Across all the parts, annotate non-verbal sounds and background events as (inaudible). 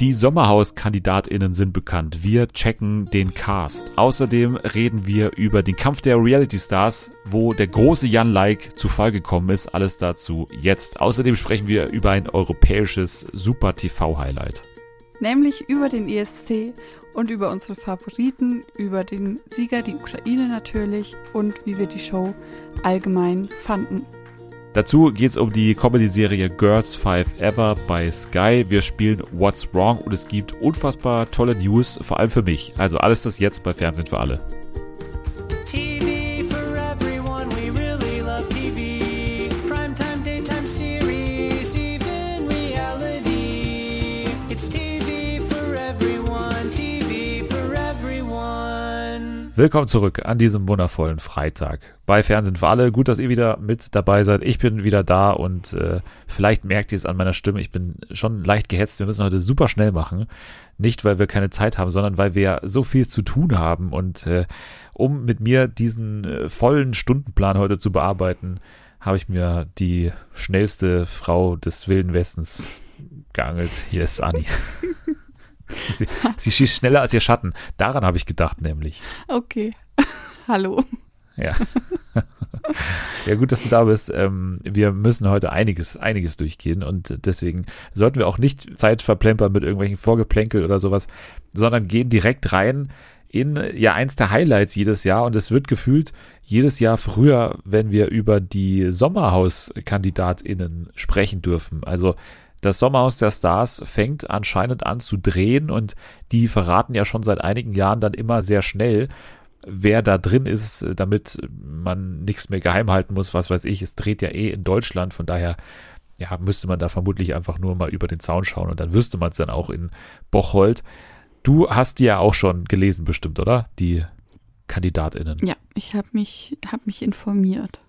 Die Sommerhaus-KandidatInnen sind bekannt. Wir checken den Cast. Außerdem reden wir über den Kampf der Reality Stars, wo der große Jan Like zu Fall gekommen ist. Alles dazu jetzt. Außerdem sprechen wir über ein europäisches Super-TV-Highlight. Nämlich über den ESC und über unsere Favoriten, über den Sieger, die Ukraine natürlich und wie wir die Show allgemein fanden. Dazu geht es um die Comedy-Serie Girls Five Ever bei Sky. Wir spielen What's Wrong und es gibt unfassbar tolle News, vor allem für mich. Also alles das jetzt bei Fernsehen für alle. Willkommen zurück an diesem wundervollen Freitag bei Fernsehen für alle. Gut, dass ihr wieder mit dabei seid. Ich bin wieder da und äh, vielleicht merkt ihr es an meiner Stimme. Ich bin schon leicht gehetzt. Wir müssen heute super schnell machen. Nicht, weil wir keine Zeit haben, sondern weil wir so viel zu tun haben. Und äh, um mit mir diesen äh, vollen Stundenplan heute zu bearbeiten, habe ich mir die schnellste Frau des Wilden Westens geangelt. Hier ist Anni. (laughs) (laughs) Sie, sie schießt schneller als ihr Schatten. Daran habe ich gedacht, nämlich. Okay. (laughs) Hallo. Ja. (laughs) ja, gut, dass du da bist. Ähm, wir müssen heute einiges, einiges durchgehen und deswegen sollten wir auch nicht Zeit verplempern mit irgendwelchen Vorgeplänkel oder sowas, sondern gehen direkt rein in ja eins der Highlights jedes Jahr und es wird gefühlt jedes Jahr früher, wenn wir über die Sommerhaus-KandidatInnen sprechen dürfen. Also das Sommerhaus der Stars fängt anscheinend an zu drehen und die verraten ja schon seit einigen Jahren dann immer sehr schnell, wer da drin ist, damit man nichts mehr geheim halten muss, was weiß ich. Es dreht ja eh in Deutschland, von daher ja, müsste man da vermutlich einfach nur mal über den Zaun schauen und dann wüsste man es dann auch in Bocholt. Du hast die ja auch schon gelesen bestimmt, oder? Die KandidatInnen. Ja, ich habe mich, hab mich informiert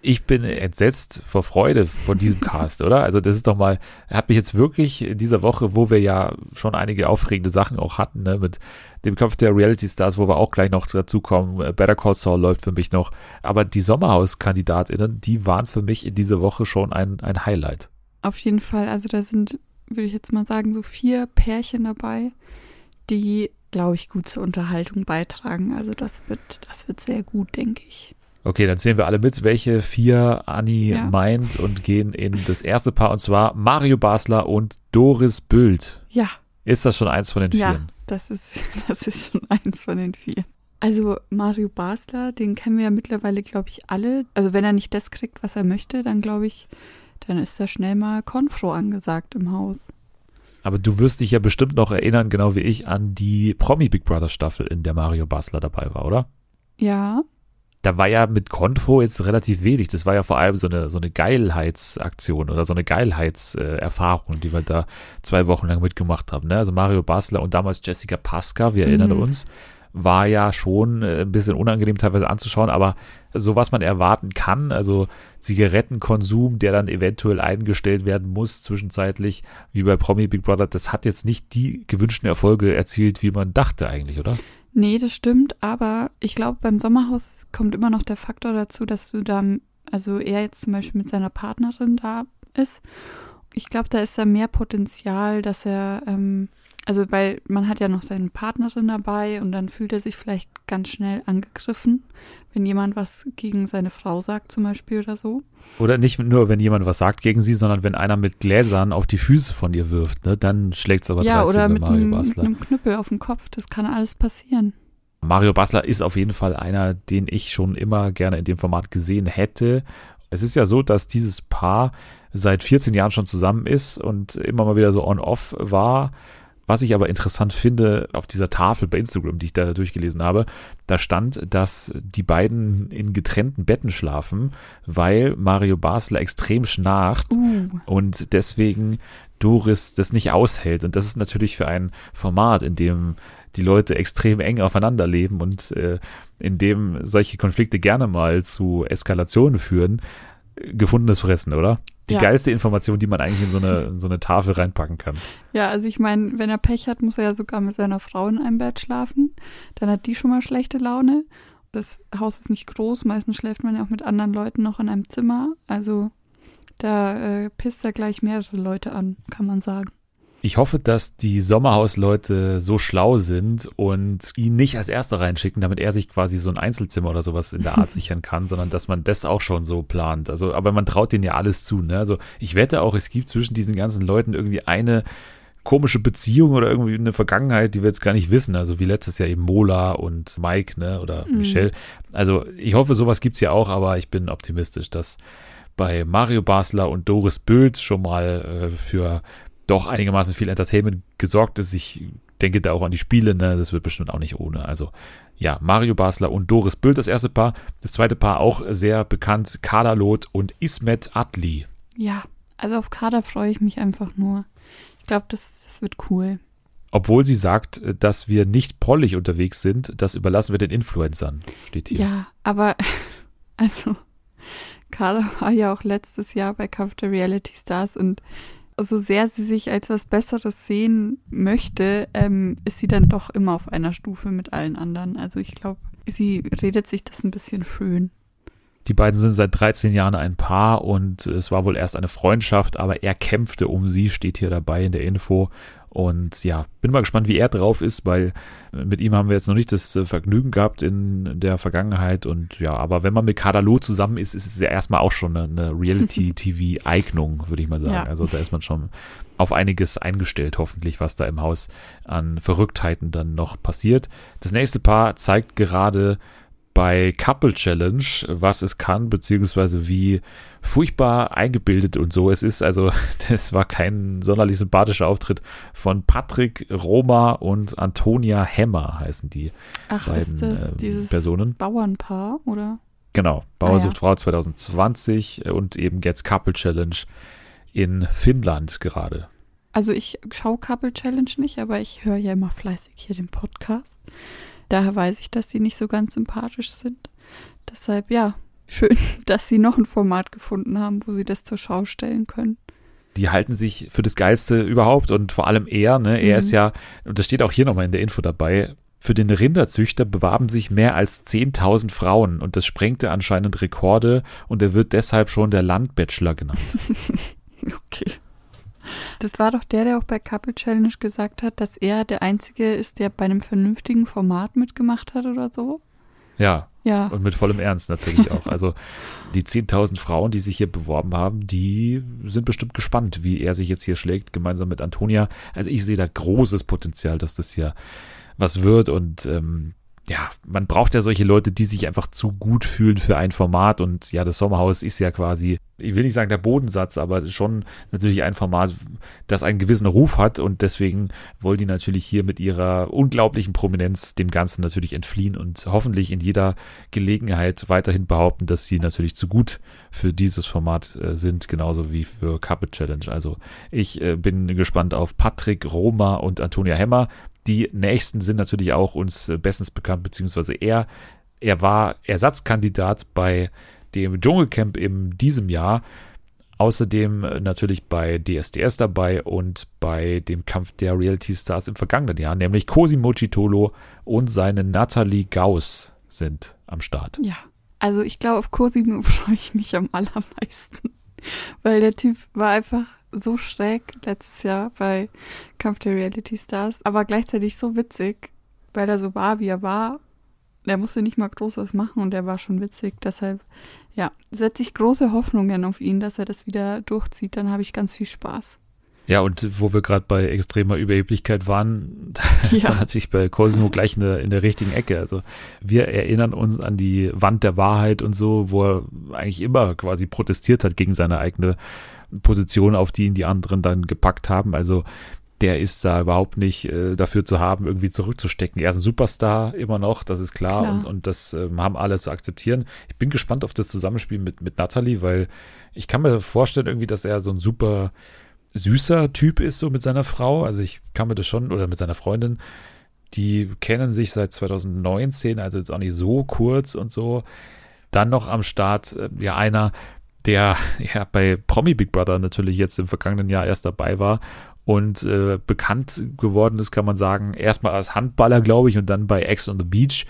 ich bin entsetzt vor Freude von diesem (laughs) Cast, oder? Also das ist doch mal, hat mich jetzt wirklich in dieser Woche, wo wir ja schon einige aufregende Sachen auch hatten, ne, mit dem Kampf der Reality Stars, wo wir auch gleich noch dazu kommen, äh, Better Call Saul läuft für mich noch, aber die Sommerhaus-KandidatInnen, die waren für mich in dieser Woche schon ein, ein Highlight. Auf jeden Fall, also da sind, würde ich jetzt mal sagen, so vier Pärchen dabei, die, glaube ich, gut zur Unterhaltung beitragen. Also das wird, das wird sehr gut, denke ich. Okay, dann zählen wir alle mit, welche vier Anni ja. meint und gehen in das erste Paar und zwar Mario Basler und Doris Bült. Ja. Ist das schon eins von den ja, vieren? Das ist, (laughs) das ist schon eins von den vier. Also Mario Basler, den kennen wir ja mittlerweile, glaube ich, alle. Also wenn er nicht das kriegt, was er möchte, dann glaube ich, dann ist da schnell mal Konfro angesagt im Haus. Aber du wirst dich ja bestimmt noch erinnern, genau wie ich, an die Promi Big Brother Staffel, in der Mario Basler dabei war, oder? Ja da war ja mit Konfro jetzt relativ wenig. Das war ja vor allem so eine, so eine Geilheitsaktion oder so eine Geilheitserfahrung, die wir da zwei Wochen lang mitgemacht haben. Ne? Also Mario Basler und damals Jessica Pasca, wir erinnern mhm. uns, war ja schon äh, ein bisschen unangenehm teilweise anzuschauen, aber so was man erwarten kann, also Zigarettenkonsum, der dann eventuell eingestellt werden muss zwischenzeitlich, wie bei Promi Big Brother, das hat jetzt nicht die gewünschten Erfolge erzielt, wie man dachte eigentlich, oder? Nee, das stimmt, aber ich glaube, beim Sommerhaus kommt immer noch der Faktor dazu, dass du da, also er jetzt zum Beispiel mit seiner Partnerin da ist. Ich glaube, da ist da mehr Potenzial, dass er ähm, also, weil man hat ja noch seine Partnerin dabei und dann fühlt er sich vielleicht ganz schnell angegriffen, wenn jemand was gegen seine Frau sagt, zum Beispiel oder so. Oder nicht nur, wenn jemand was sagt gegen sie, sondern wenn einer mit Gläsern auf die Füße von ihr wirft, ne? dann schlägt es aber ja, 13 oder mit Mario einem, Basler. mit einem Knüppel auf dem Kopf, das kann alles passieren. Mario Basler ist auf jeden Fall einer, den ich schon immer gerne in dem Format gesehen hätte. Es ist ja so, dass dieses Paar seit 14 Jahren schon zusammen ist und immer mal wieder so on-off war was ich aber interessant finde, auf dieser Tafel bei Instagram, die ich da durchgelesen habe, da stand, dass die beiden in getrennten Betten schlafen, weil Mario Basler extrem schnarcht uh. und deswegen Doris das nicht aushält. Und das ist natürlich für ein Format, in dem die Leute extrem eng aufeinander leben und äh, in dem solche Konflikte gerne mal zu Eskalationen führen, gefundenes Fressen, oder? Die ja. geilste Information, die man eigentlich in so eine, in so eine Tafel reinpacken kann. Ja, also ich meine, wenn er Pech hat, muss er ja sogar mit seiner Frau in einem Bett schlafen. Dann hat die schon mal schlechte Laune. Das Haus ist nicht groß, meistens schläft man ja auch mit anderen Leuten noch in einem Zimmer. Also da äh, pisst er gleich mehrere Leute an, kann man sagen. Ich hoffe, dass die Sommerhausleute so schlau sind und ihn nicht als Erster reinschicken, damit er sich quasi so ein Einzelzimmer oder sowas in der Art (laughs) sichern kann, sondern dass man das auch schon so plant. Also, aber man traut denen ja alles zu. Ne? Also ich wette auch, es gibt zwischen diesen ganzen Leuten irgendwie eine komische Beziehung oder irgendwie eine Vergangenheit, die wir jetzt gar nicht wissen. Also wie letztes Jahr eben Mola und Mike, ne, oder mhm. Michelle. Also ich hoffe, sowas gibt es ja auch, aber ich bin optimistisch, dass bei Mario Basler und Doris Böld schon mal äh, für doch einigermaßen viel Entertainment gesorgt ist. Ich denke da auch an die Spiele, ne? Das wird bestimmt auch nicht ohne. Also ja, Mario Basler und Doris Böld das erste Paar. Das zweite Paar auch sehr bekannt, Kader Loth und Ismet Adli. Ja, also auf Kader freue ich mich einfach nur. Ich glaube, das, das wird cool. Obwohl sie sagt, dass wir nicht pollig unterwegs sind, das überlassen wir den Influencern, steht hier. Ja, aber (laughs) also Kader war ja auch letztes Jahr bei Kampf der Reality Stars und so sehr sie sich als was Besseres sehen möchte, ähm, ist sie dann doch immer auf einer Stufe mit allen anderen. Also ich glaube, sie redet sich das ein bisschen schön. Die beiden sind seit 13 Jahren ein Paar und es war wohl erst eine Freundschaft, aber er kämpfte um sie, steht hier dabei in der Info. Und ja, bin mal gespannt, wie er drauf ist, weil mit ihm haben wir jetzt noch nicht das äh, Vergnügen gehabt in der Vergangenheit. Und ja, aber wenn man mit Kadalo zusammen ist, ist es ja erstmal auch schon eine, Reality-TV-Eignung, (laughs) würde ich mal sagen. Ja. Also da ist man schon auf einiges eingestellt, hoffentlich, was da im Haus an Verrücktheiten dann noch passiert. Das nächste Paar zeigt gerade bei Couple Challenge, was es kann, beziehungsweise wie furchtbar eingebildet und so es ist. Also, (laughs) das war kein sonderlich sympathischer Auftritt von Patrick Roma und Antonia Hemmer, heißen die Ach, beiden ist das äh, dieses Personen. Bauernpaar, oder? Genau, Bauersucht ah, ja. Frau 2020 und eben jetzt Couple Challenge in Finnland gerade. Also ich schaue Couple Challenge nicht, aber ich höre ja immer fleißig hier den Podcast. Daher weiß ich, dass sie nicht so ganz sympathisch sind. Deshalb, ja, schön, (laughs) dass sie noch ein Format gefunden haben, wo sie das zur Schau stellen können. Die halten sich für das Geilste überhaupt und vor allem er, ne? Er mhm. ist ja, und das steht auch hier nochmal in der Info dabei, für den Rinderzüchter bewarben sich mehr als 10.000 Frauen und das sprengte anscheinend Rekorde und er wird deshalb schon der Landbachelor genannt. (laughs) okay. Das war doch der, der auch bei Couple Challenge gesagt hat, dass er der Einzige ist, der bei einem vernünftigen Format mitgemacht hat oder so. Ja. Ja. Und mit vollem Ernst natürlich auch. Also die 10.000 Frauen, die sich hier beworben haben, die sind bestimmt gespannt, wie er sich jetzt hier schlägt, gemeinsam mit Antonia. Also ich sehe da großes Potenzial, dass das hier was wird und ähm, ja, man braucht ja solche Leute, die sich einfach zu gut fühlen für ein Format. Und ja, das Sommerhaus ist ja quasi, ich will nicht sagen der Bodensatz, aber schon natürlich ein Format, das einen gewissen Ruf hat. Und deswegen wollen die natürlich hier mit ihrer unglaublichen Prominenz dem Ganzen natürlich entfliehen und hoffentlich in jeder Gelegenheit weiterhin behaupten, dass sie natürlich zu gut für dieses Format äh, sind, genauso wie für Carpet Challenge. Also ich äh, bin gespannt auf Patrick Roma und Antonia Hemmer. Die nächsten sind natürlich auch uns äh, bestens bekannt, beziehungsweise er, er war Ersatzkandidat bei dem Dschungelcamp in diesem Jahr. Außerdem äh, natürlich bei DSDS dabei und bei dem Kampf der Reality Stars im vergangenen Jahr, nämlich Cosimo Chitolo und seine Natalie Gauss sind am Start. Ja, also ich glaube, auf Cosimo freue (laughs) ich mich am allermeisten, weil der Typ war einfach so schräg letztes Jahr bei Kampf der Reality Stars, aber gleichzeitig so witzig, weil er so war, wie er war. Der musste nicht mal groß was machen und er war schon witzig. Deshalb, ja, setze ich große Hoffnungen auf ihn, dass er das wieder durchzieht. Dann habe ich ganz viel Spaß. Ja, und wo wir gerade bei extremer Überheblichkeit waren, (laughs) ja. man natürlich bei Cosimo gleich in der, in der richtigen Ecke. Also wir erinnern uns an die Wand der Wahrheit und so, wo er eigentlich immer quasi protestiert hat gegen seine eigene Position, auf die ihn die anderen dann gepackt haben. Also der ist da überhaupt nicht äh, dafür zu haben, irgendwie zurückzustecken. Er ist ein Superstar immer noch, das ist klar, klar. Und, und das ähm, haben alle zu akzeptieren. Ich bin gespannt auf das Zusammenspiel mit, mit Natalie, weil ich kann mir vorstellen irgendwie, dass er so ein super süßer Typ ist, so mit seiner Frau. Also ich kann mir das schon, oder mit seiner Freundin, die kennen sich seit 2019, also jetzt auch nicht so kurz und so. Dann noch am Start, äh, ja, einer, der (laughs) ja bei Promi Big Brother natürlich jetzt im vergangenen Jahr erst dabei war und äh, bekannt geworden ist, kann man sagen, erstmal als Handballer, glaube ich, und dann bei Ex on the Beach.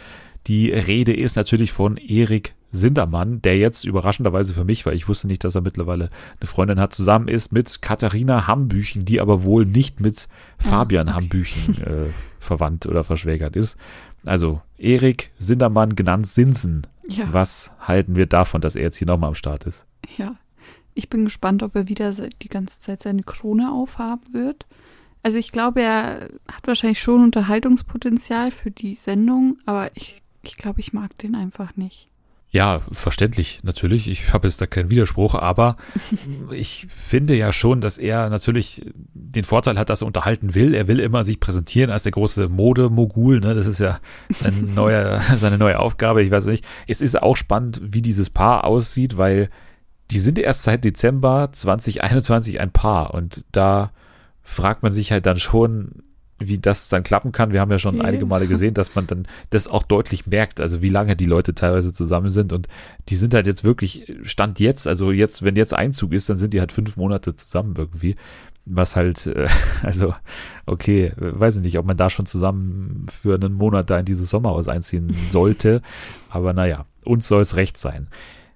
Die Rede ist natürlich von Erik Sindermann, der jetzt überraschenderweise für mich, weil ich wusste nicht, dass er mittlerweile eine Freundin hat, zusammen ist mit Katharina Hambüchen, die aber wohl nicht mit Fabian ah, okay. Hambüchen äh, verwandt oder verschwägert ist. Also Erik Sindermann, genannt Sinsen. Ja. Was halten wir davon, dass er jetzt hier nochmal am Start ist? Ja, ich bin gespannt, ob er wieder die ganze Zeit seine Krone aufhaben wird. Also ich glaube, er hat wahrscheinlich schon Unterhaltungspotenzial für die Sendung, aber ich, ich glaube, ich mag den einfach nicht. Ja, verständlich, natürlich. Ich habe jetzt da keinen Widerspruch, aber (laughs) ich finde ja schon, dass er natürlich den Vorteil hat, dass er unterhalten will. Er will immer sich präsentieren als der große Modemogul. Ne? Das ist ja sein (laughs) neuer, seine neue Aufgabe. Ich weiß nicht. Es ist auch spannend, wie dieses Paar aussieht, weil die sind erst seit Dezember 2021 ein Paar und da fragt man sich halt dann schon, wie das dann klappen kann. Wir haben ja schon okay. einige Male gesehen, dass man dann das auch deutlich merkt, also wie lange die Leute teilweise zusammen sind und die sind halt jetzt wirklich, Stand jetzt, also jetzt, wenn jetzt Einzug ist, dann sind die halt fünf Monate zusammen irgendwie, was halt, äh, (laughs) also okay, weiß ich nicht, ob man da schon zusammen für einen Monat da in dieses Sommerhaus einziehen sollte, aber naja, uns soll es recht sein.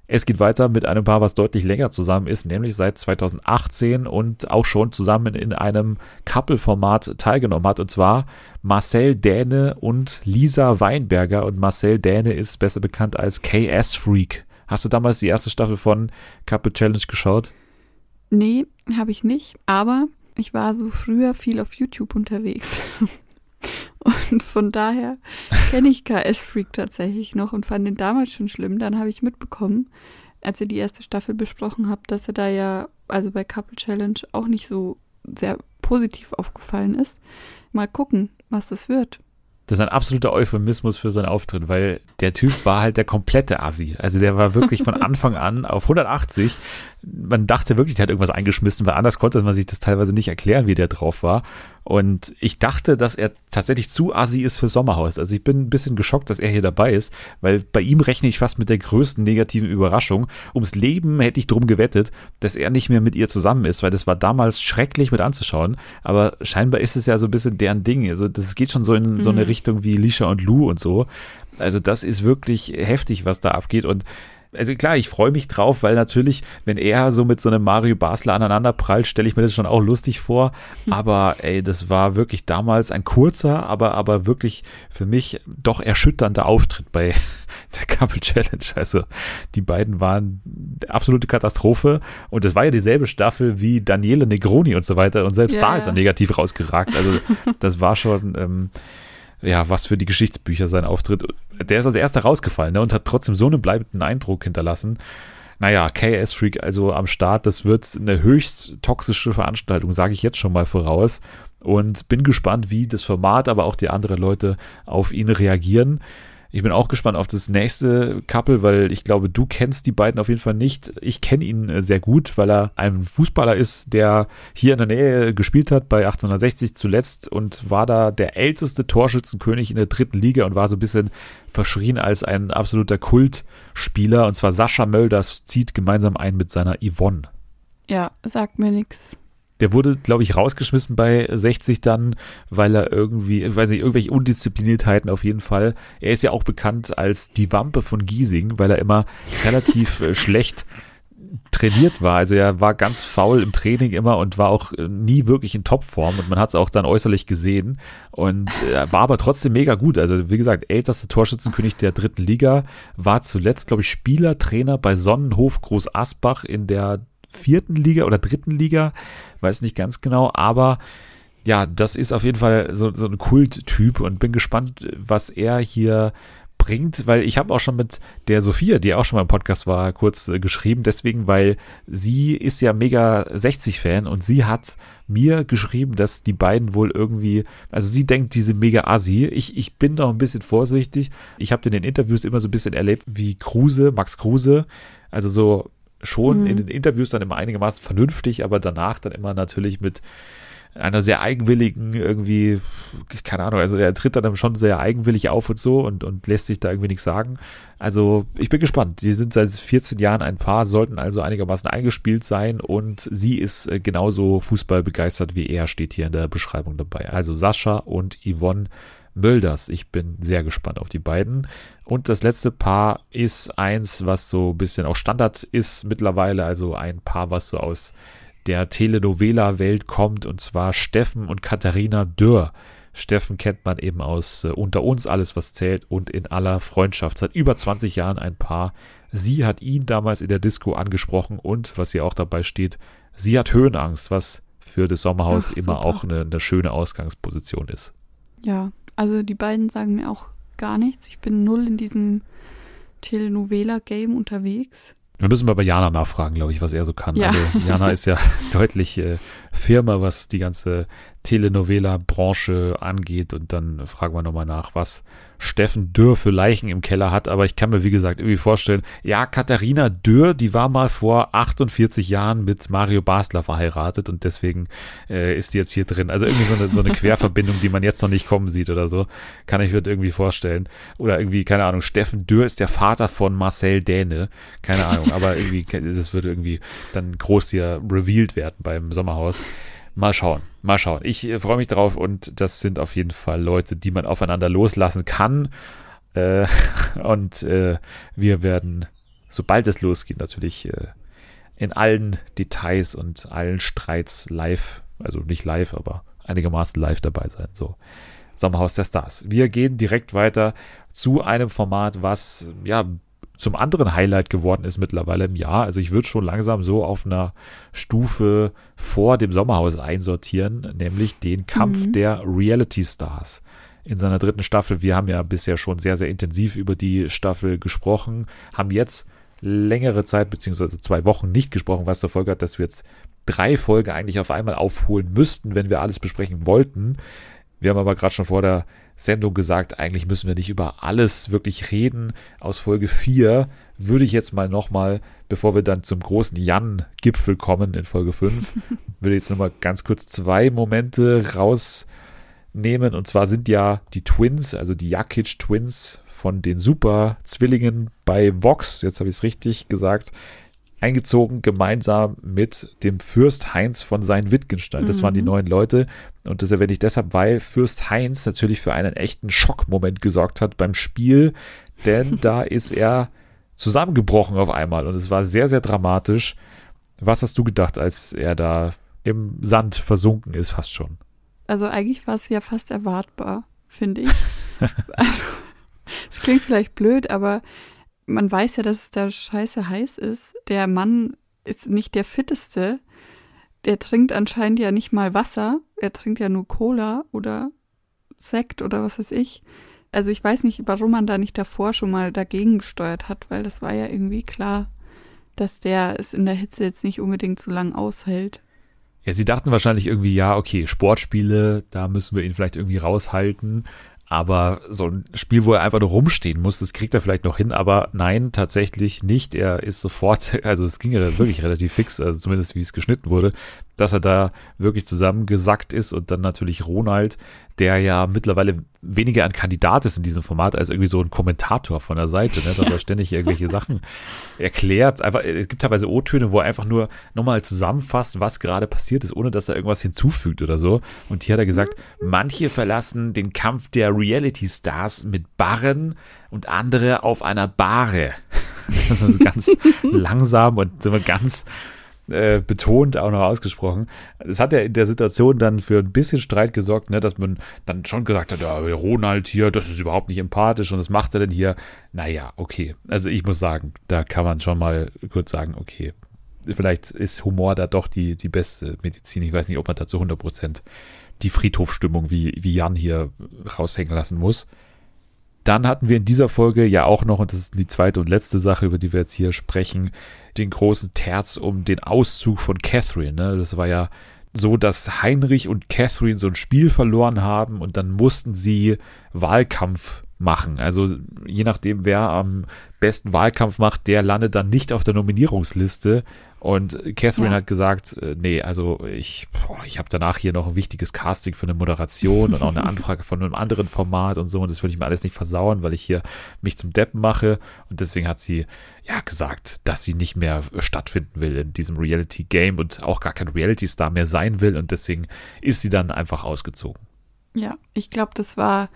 Es geht weiter mit einem Paar, was deutlich länger zusammen ist, nämlich seit 2018 und auch schon zusammen in einem Couple-Format teilgenommen hat, und zwar Marcel Däne und Lisa Weinberger. Und Marcel Däne ist besser bekannt als KS Freak. Hast du damals die erste Staffel von Couple Challenge geschaut? Nee, habe ich nicht, aber ich war so früher viel auf YouTube unterwegs. (laughs) Und von daher kenne ich KS Freak tatsächlich noch und fand den damals schon schlimm. Dann habe ich mitbekommen, als ihr die erste Staffel besprochen habt, dass er da ja, also bei Couple Challenge, auch nicht so sehr positiv aufgefallen ist. Mal gucken, was das wird. Das ist ein absoluter Euphemismus für seinen Auftritt, weil der Typ war halt der komplette Assi. Also der war wirklich von (laughs) Anfang an auf 180. Man dachte wirklich, der hat irgendwas eingeschmissen, weil anders konnte man sich das teilweise nicht erklären, wie der drauf war. Und ich dachte, dass er tatsächlich zu assi ist für Sommerhaus. Also ich bin ein bisschen geschockt, dass er hier dabei ist, weil bei ihm rechne ich fast mit der größten negativen Überraschung. Ums Leben hätte ich drum gewettet, dass er nicht mehr mit ihr zusammen ist, weil das war damals schrecklich mit anzuschauen. Aber scheinbar ist es ja so ein bisschen deren Ding. Also das geht schon so in mhm. so eine mhm. Richtung wie Lisha und Lou und so. Also das ist wirklich heftig, was da abgeht. Und also klar, ich freue mich drauf, weil natürlich, wenn er so mit so einem Mario Basler aneinander prallt, stelle ich mir das schon auch lustig vor. Hm. Aber ey, das war wirklich damals ein kurzer, aber, aber wirklich für mich doch erschütternder Auftritt bei (laughs) der Couple Challenge. Also die beiden waren absolute Katastrophe. Und das war ja dieselbe Staffel wie Daniele Negroni und so weiter. Und selbst ja, da ist er negativ rausgeragt. Also das war schon. Ähm, ja, was für die Geschichtsbücher sein Auftritt. Der ist als erster rausgefallen ne, und hat trotzdem so einen bleibenden Eindruck hinterlassen. Naja, KS Freak also am Start, das wird eine höchst toxische Veranstaltung, sage ich jetzt schon mal voraus. Und bin gespannt, wie das Format, aber auch die anderen Leute auf ihn reagieren. Ich bin auch gespannt auf das nächste Couple, weil ich glaube, du kennst die beiden auf jeden Fall nicht. Ich kenne ihn äh, sehr gut, weil er ein Fußballer ist, der hier in der Nähe gespielt hat bei 1860 zuletzt und war da der älteste Torschützenkönig in der dritten Liga und war so ein bisschen verschrien als ein absoluter Kultspieler. Und zwar Sascha Mölders zieht gemeinsam ein mit seiner Yvonne. Ja, sagt mir nichts. Der wurde, glaube ich, rausgeschmissen bei 60 dann, weil er irgendwie, weiß nicht, irgendwelche Undiszipliniertheiten auf jeden Fall. Er ist ja auch bekannt als die Wampe von Giesing, weil er immer relativ äh, schlecht trainiert war. Also er war ganz faul im Training immer und war auch äh, nie wirklich in Topform und man hat es auch dann äußerlich gesehen und äh, war aber trotzdem mega gut. Also wie gesagt, ältester Torschützenkönig der dritten Liga, war zuletzt, glaube ich, Spielertrainer bei Sonnenhof Groß Asbach in der vierten Liga oder dritten Liga, weiß nicht ganz genau, aber ja, das ist auf jeden Fall so, so ein Kulttyp und bin gespannt, was er hier bringt, weil ich habe auch schon mit der Sophia, die auch schon mal im Podcast war, kurz äh, geschrieben, deswegen, weil sie ist ja mega 60-Fan und sie hat mir geschrieben, dass die beiden wohl irgendwie, also sie denkt, diese mega Assi. Ich, ich bin noch ein bisschen vorsichtig. Ich habe in den Interviews immer so ein bisschen erlebt wie Kruse, Max Kruse, also so schon mhm. in den Interviews dann immer einigermaßen vernünftig, aber danach dann immer natürlich mit einer sehr eigenwilligen irgendwie, keine Ahnung, also er tritt dann schon sehr eigenwillig auf und so und, und lässt sich da irgendwie nichts sagen. Also ich bin gespannt. Die sind seit 14 Jahren ein Paar, sollten also einigermaßen eingespielt sein und sie ist äh, genauso Fußball begeistert wie er, steht hier in der Beschreibung dabei. Also Sascha und Yvonne Mölders. Ich bin sehr gespannt auf die beiden. Und das letzte Paar ist eins, was so ein bisschen auch Standard ist mittlerweile, also ein Paar, was so aus der Telenovela-Welt kommt, und zwar Steffen und Katharina Dürr. Steffen kennt man eben aus äh, Unter uns alles, was zählt und in aller Freundschaft. Seit über 20 Jahren ein Paar. Sie hat ihn damals in der Disco angesprochen und, was hier auch dabei steht, sie hat Höhenangst, was für das Sommerhaus Ach, immer auch eine, eine schöne Ausgangsposition ist. Ja, also die beiden sagen mir auch gar nichts. Ich bin null in diesem Telenovela-Game unterwegs. Wir müssen mal bei Jana nachfragen, glaube ich, was er so kann. Ja. Also Jana ist ja (laughs) deutlich äh, Firma, was die ganze Telenovela-Branche angeht. Und dann fragen wir nochmal nach, was Steffen Dürr für Leichen im Keller hat. Aber ich kann mir, wie gesagt, irgendwie vorstellen, ja, Katharina Dürr, die war mal vor 48 Jahren mit Mario Basler verheiratet und deswegen äh, ist die jetzt hier drin. Also irgendwie so eine, so eine Querverbindung, die man jetzt noch nicht kommen sieht oder so. Kann ich mir irgendwie vorstellen. Oder irgendwie, keine Ahnung, Steffen Dürr ist der Vater von Marcel Däne. Keine Ahnung, aber irgendwie, das wird irgendwie dann groß hier revealed werden beim Sommerhaus. Mal schauen, mal schauen. Ich äh, freue mich drauf und das sind auf jeden Fall Leute, die man aufeinander loslassen kann. Äh, (laughs) und äh, wir werden, sobald es losgeht, natürlich äh, in allen Details und allen Streits live, also nicht live, aber einigermaßen live dabei sein. So, Sommerhaus der Stars. Wir gehen direkt weiter zu einem Format, was ja zum anderen Highlight geworden ist mittlerweile im Jahr. Also ich würde schon langsam so auf einer Stufe vor dem Sommerhaus einsortieren, nämlich den Kampf mhm. der Reality Stars in seiner dritten Staffel. Wir haben ja bisher schon sehr, sehr intensiv über die Staffel gesprochen, haben jetzt längere Zeit, beziehungsweise zwei Wochen nicht gesprochen, was zur Folge hat, dass wir jetzt drei Folgen eigentlich auf einmal aufholen müssten, wenn wir alles besprechen wollten. Wir haben aber gerade schon vor der Sendung gesagt, eigentlich müssen wir nicht über alles wirklich reden. Aus Folge 4 würde ich jetzt mal nochmal, bevor wir dann zum großen Jan-Gipfel kommen in Folge 5, (laughs) würde ich jetzt nochmal ganz kurz zwei Momente rausnehmen. Und zwar sind ja die Twins, also die Jakic Twins von den Super-Zwillingen bei Vox, jetzt habe ich es richtig gesagt, eingezogen, gemeinsam mit dem Fürst Heinz von Sein-Wittgenstein. Das mhm. waren die mhm. neuen Leute. Und das erwähne ich deshalb, weil Fürst Heinz natürlich für einen echten Schockmoment gesorgt hat beim Spiel, denn (laughs) da ist er zusammengebrochen auf einmal und es war sehr, sehr dramatisch. Was hast du gedacht, als er da im Sand versunken ist, fast schon? Also eigentlich war es ja fast erwartbar, finde ich. (laughs) also, es klingt vielleicht blöd, aber man weiß ja, dass es da scheiße heiß ist. Der Mann ist nicht der fitteste. Der trinkt anscheinend ja nicht mal Wasser. Er trinkt ja nur Cola oder Sekt oder was weiß ich. Also ich weiß nicht, warum man da nicht davor schon mal dagegen gesteuert hat, weil das war ja irgendwie klar, dass der es in der Hitze jetzt nicht unbedingt so lang aushält. Ja, sie dachten wahrscheinlich irgendwie, ja, okay, Sportspiele, da müssen wir ihn vielleicht irgendwie raushalten. Aber so ein Spiel, wo er einfach nur rumstehen muss, das kriegt er vielleicht noch hin, aber nein, tatsächlich nicht. Er ist sofort, (laughs) also es ging ja wirklich relativ fix, also zumindest wie es geschnitten wurde, dass er da wirklich zusammengesackt ist und dann natürlich Ronald, der ja mittlerweile weniger ein Kandidat ist in diesem Format als irgendwie so ein Kommentator von der Seite, ne, dass er ständig irgendwelche Sachen erklärt. Einfach, es gibt teilweise O-Töne, wo er einfach nur nochmal zusammenfasst, was gerade passiert ist, ohne dass er irgendwas hinzufügt oder so. Und hier hat er gesagt, manche verlassen den Kampf der Reality Stars mit Barren und andere auf einer Bahre. (laughs) Also ganz langsam und sind wir ganz äh, betont auch noch ausgesprochen. Es hat ja in der Situation dann für ein bisschen Streit gesorgt, ne, dass man dann schon gesagt hat, ja, Ronald hier, das ist überhaupt nicht empathisch und was macht er denn hier? Naja, okay. Also ich muss sagen, da kann man schon mal kurz sagen, okay, vielleicht ist Humor da doch die, die beste Medizin. Ich weiß nicht, ob man da zu 100 Prozent die Friedhofstimmung wie, wie Jan hier raushängen lassen muss. Dann hatten wir in dieser Folge ja auch noch, und das ist die zweite und letzte Sache, über die wir jetzt hier sprechen, den großen Terz um den Auszug von Catherine. Ne? Das war ja so, dass Heinrich und Catherine so ein Spiel verloren haben und dann mussten sie Wahlkampf machen. Also je nachdem, wer am besten Wahlkampf macht, der landet dann nicht auf der Nominierungsliste. Und Catherine ja. hat gesagt, äh, nee, also ich, boah, ich habe danach hier noch ein wichtiges Casting für eine Moderation und auch eine (laughs) Anfrage von einem anderen Format und so. Und das will ich mir alles nicht versauen, weil ich hier mich zum Deppen mache. Und deswegen hat sie ja gesagt, dass sie nicht mehr stattfinden will in diesem Reality-Game und auch gar kein Reality-Star mehr sein will. Und deswegen ist sie dann einfach ausgezogen. Ja, ich glaube, das war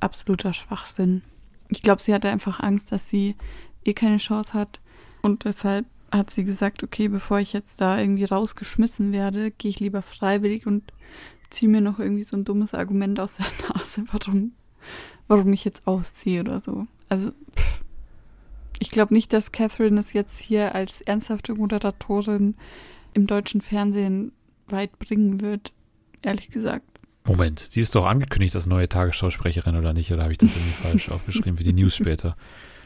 absoluter Schwachsinn. Ich glaube, sie hatte einfach Angst, dass sie eh keine Chance hat. Und deshalb hat sie gesagt, okay, bevor ich jetzt da irgendwie rausgeschmissen werde, gehe ich lieber freiwillig und ziehe mir noch irgendwie so ein dummes Argument aus der Nase, (laughs) warum, warum ich jetzt ausziehe oder so. Also, pff. ich glaube nicht, dass Catherine es jetzt hier als ernsthafte Moderatorin im deutschen Fernsehen weit bringen wird, ehrlich gesagt. Moment, sie ist doch angekündigt als neue Tagesschausprecherin oder nicht? Oder habe ich das irgendwie (laughs) falsch aufgeschrieben wie die News später?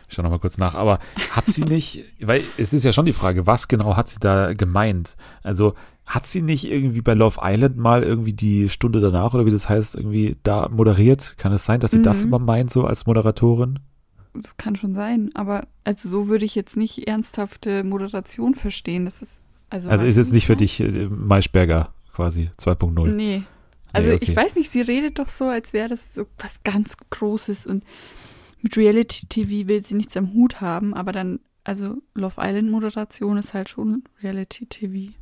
Ich schaue nochmal kurz nach. Aber hat sie nicht, weil es ist ja schon die Frage, was genau hat sie da gemeint? Also hat sie nicht irgendwie bei Love Island mal irgendwie die Stunde danach oder wie das heißt, irgendwie da moderiert? Kann es sein, dass sie mhm. das immer meint, so als Moderatorin? Das kann schon sein, aber also so würde ich jetzt nicht ernsthafte Moderation verstehen. Das ist also, also ist jetzt nicht für dich äh, Maischberger quasi 2.0. Nee. Also nee, okay. ich weiß nicht, sie redet doch so, als wäre das so was ganz Großes und mit Reality TV will sie nichts am Hut haben, aber dann, also Love Island Moderation ist halt schon Reality TV.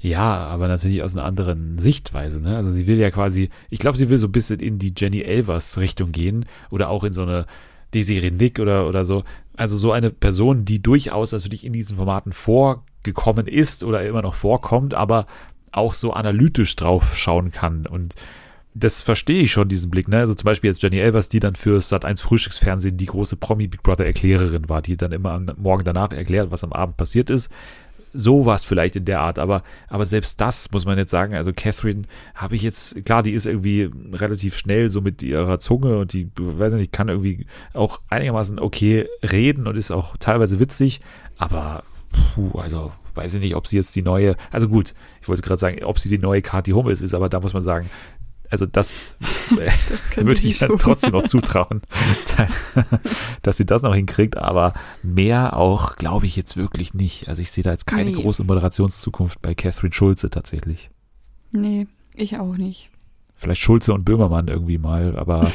Ja, aber natürlich aus einer anderen Sichtweise. Ne? Also sie will ja quasi, ich glaube, sie will so ein bisschen in die Jenny Elvers Richtung gehen oder auch in so eine Desiree Nick oder, oder so. Also so eine Person, die durchaus natürlich in diesen Formaten vorgekommen ist oder immer noch vorkommt, aber auch so analytisch drauf schauen kann und das verstehe ich schon, diesen Blick. Ne? Also zum Beispiel jetzt Jenny Elvers, die dann für Sat1 Frühstücksfernsehen die große Promi-Big Brother-Erklärerin war, die dann immer am Morgen danach erklärt, was am Abend passiert ist. Sowas vielleicht in der Art, aber, aber selbst das muss man jetzt sagen. Also Catherine habe ich jetzt, klar, die ist irgendwie relativ schnell so mit ihrer Zunge und die, weiß nicht, kann irgendwie auch einigermaßen okay reden und ist auch teilweise witzig, aber puh, also weiß ich nicht, ob sie jetzt die neue, also gut, ich wollte gerade sagen, ob sie die neue Kathi Hummels ist, aber da muss man sagen, also das, (laughs) das würde ich dann trotzdem noch zutrauen, (laughs) dass sie das noch hinkriegt, aber mehr auch glaube ich jetzt wirklich nicht. Also ich sehe da jetzt keine nee. große Moderationszukunft bei Catherine Schulze tatsächlich. Nee, ich auch nicht. Vielleicht Schulze und Böhmermann irgendwie mal, aber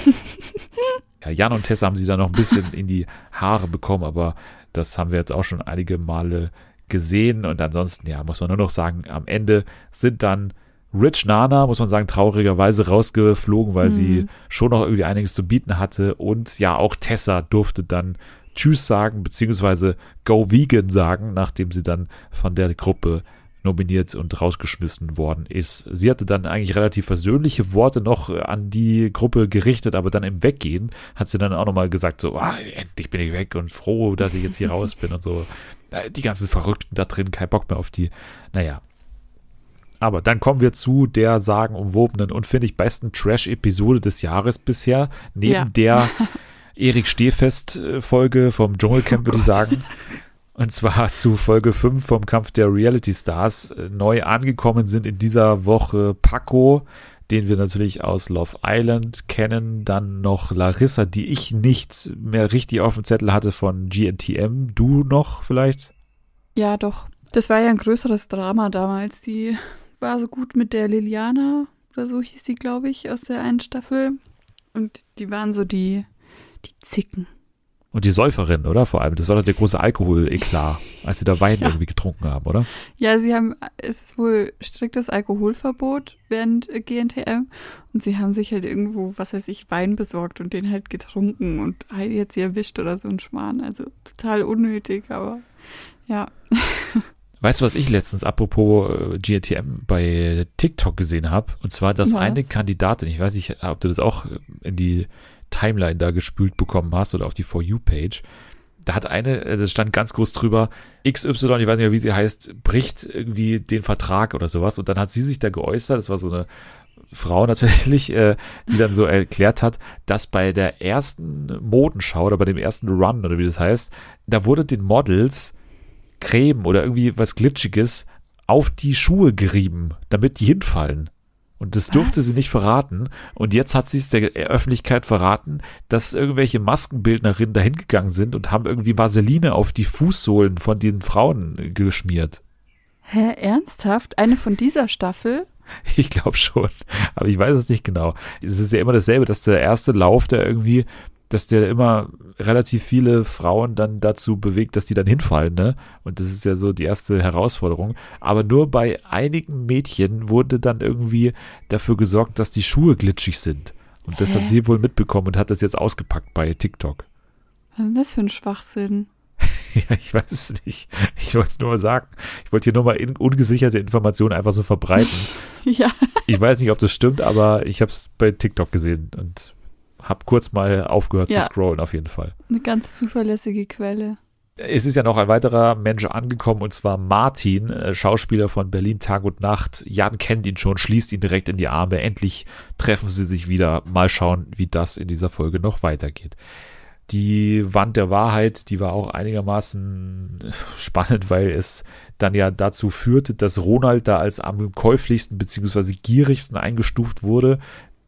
(laughs) ja, Jan und Tessa haben sie da noch ein bisschen in die Haare bekommen, aber das haben wir jetzt auch schon einige Male gesehen und ansonsten, ja, muss man nur noch sagen, am Ende sind dann Rich Nana, muss man sagen, traurigerweise rausgeflogen, weil mhm. sie schon noch irgendwie einiges zu bieten hatte. Und ja, auch Tessa durfte dann Tschüss sagen, beziehungsweise Go Vegan sagen, nachdem sie dann von der Gruppe nominiert und rausgeschmissen worden ist. Sie hatte dann eigentlich relativ versöhnliche Worte noch an die Gruppe gerichtet, aber dann im Weggehen hat sie dann auch nochmal gesagt, so, ah, endlich bin ich weg und froh, dass ich jetzt hier raus bin und so. (laughs) Äh, die ganzen Verrückten da drin, kein Bock mehr auf die. Naja, aber dann kommen wir zu der sagenumwobenen und finde ich besten Trash-Episode des Jahres bisher. Neben ja. der (laughs) Erik Stehfest-Folge vom Dschungelcamp, oh würde ich sagen. Und zwar zu Folge 5 vom Kampf der Reality Stars. Neu angekommen sind in dieser Woche Paco, den wir natürlich aus Love Island kennen. Dann noch Larissa, die ich nicht mehr richtig auf dem Zettel hatte von GNTM. Du noch vielleicht? Ja, doch. Das war ja ein größeres Drama damals. Die war so gut mit der Liliana oder so hieß sie, glaube ich, aus der einen Staffel. Und die waren so die, die Zicken. Und die Säuferin, oder? Vor allem. Das war doch der große Alkohol-Eklat, (laughs) als sie da Wein ja. irgendwie getrunken haben, oder? Ja, sie haben, es ist wohl striktes Alkoholverbot während GNTM. Und sie haben sich halt irgendwo, was weiß ich, Wein besorgt und den halt getrunken und Heidi hat sie erwischt oder so ein Schmarrn. Also total unnötig, aber ja. (laughs) Weißt du, was ich letztens apropos äh, GTM bei TikTok gesehen habe? Und zwar, dass was? eine Kandidatin, ich weiß nicht, ob du das auch in die Timeline da gespült bekommen hast oder auf die For You-Page. Da hat eine, also es stand ganz groß drüber, XY, ich weiß nicht mehr, wie sie heißt, bricht irgendwie den Vertrag oder sowas. Und dann hat sie sich da geäußert, das war so eine Frau natürlich, (laughs) äh, die dann so erklärt hat, dass bei der ersten Modenschau oder bei dem ersten Run oder wie das heißt, da wurde den Models Creme oder irgendwie was Glitschiges auf die Schuhe gerieben, damit die hinfallen. Und das durfte was? sie nicht verraten. Und jetzt hat sie es der Öffentlichkeit verraten, dass irgendwelche Maskenbildnerinnen dahin gegangen sind und haben irgendwie Vaseline auf die Fußsohlen von den Frauen geschmiert. Hä, ernsthaft? Eine von dieser Staffel? (laughs) Ich glaube schon, aber ich weiß es nicht genau. Es ist ja immer dasselbe, dass der erste Lauf, der irgendwie dass der immer relativ viele Frauen dann dazu bewegt, dass die dann hinfallen, ne? Und das ist ja so die erste Herausforderung. Aber nur bei einigen Mädchen wurde dann irgendwie dafür gesorgt, dass die Schuhe glitschig sind. Und das Hä? hat sie wohl mitbekommen und hat das jetzt ausgepackt bei TikTok. Was ist denn das für ein Schwachsinn? (laughs) Ja, ich weiß es nicht. Ich wollte es nur mal sagen. Ich wollte hier nur mal in, ungesicherte Informationen einfach so verbreiten. (laughs) Ja, Ich weiß nicht, ob das stimmt, aber ich habe es bei TikTok gesehen und habe kurz mal aufgehört Ja. zu scrollen, auf jeden Fall. eine ganz zuverlässige Quelle. Es ist ja noch ein weiterer Mensch angekommen und zwar Martin, äh, Schauspieler von Berlin Tag und Nacht. Jan kennt ihn schon, schließt ihn direkt in die Arme. Endlich treffen sie sich wieder. Mal schauen, wie das in dieser Folge noch weitergeht. Die Wand der Wahrheit, die war auch einigermaßen (laughs) spannend, weil es dann ja dazu führte, dass Ronald da als am käuflichsten bzw. gierigsten eingestuft wurde.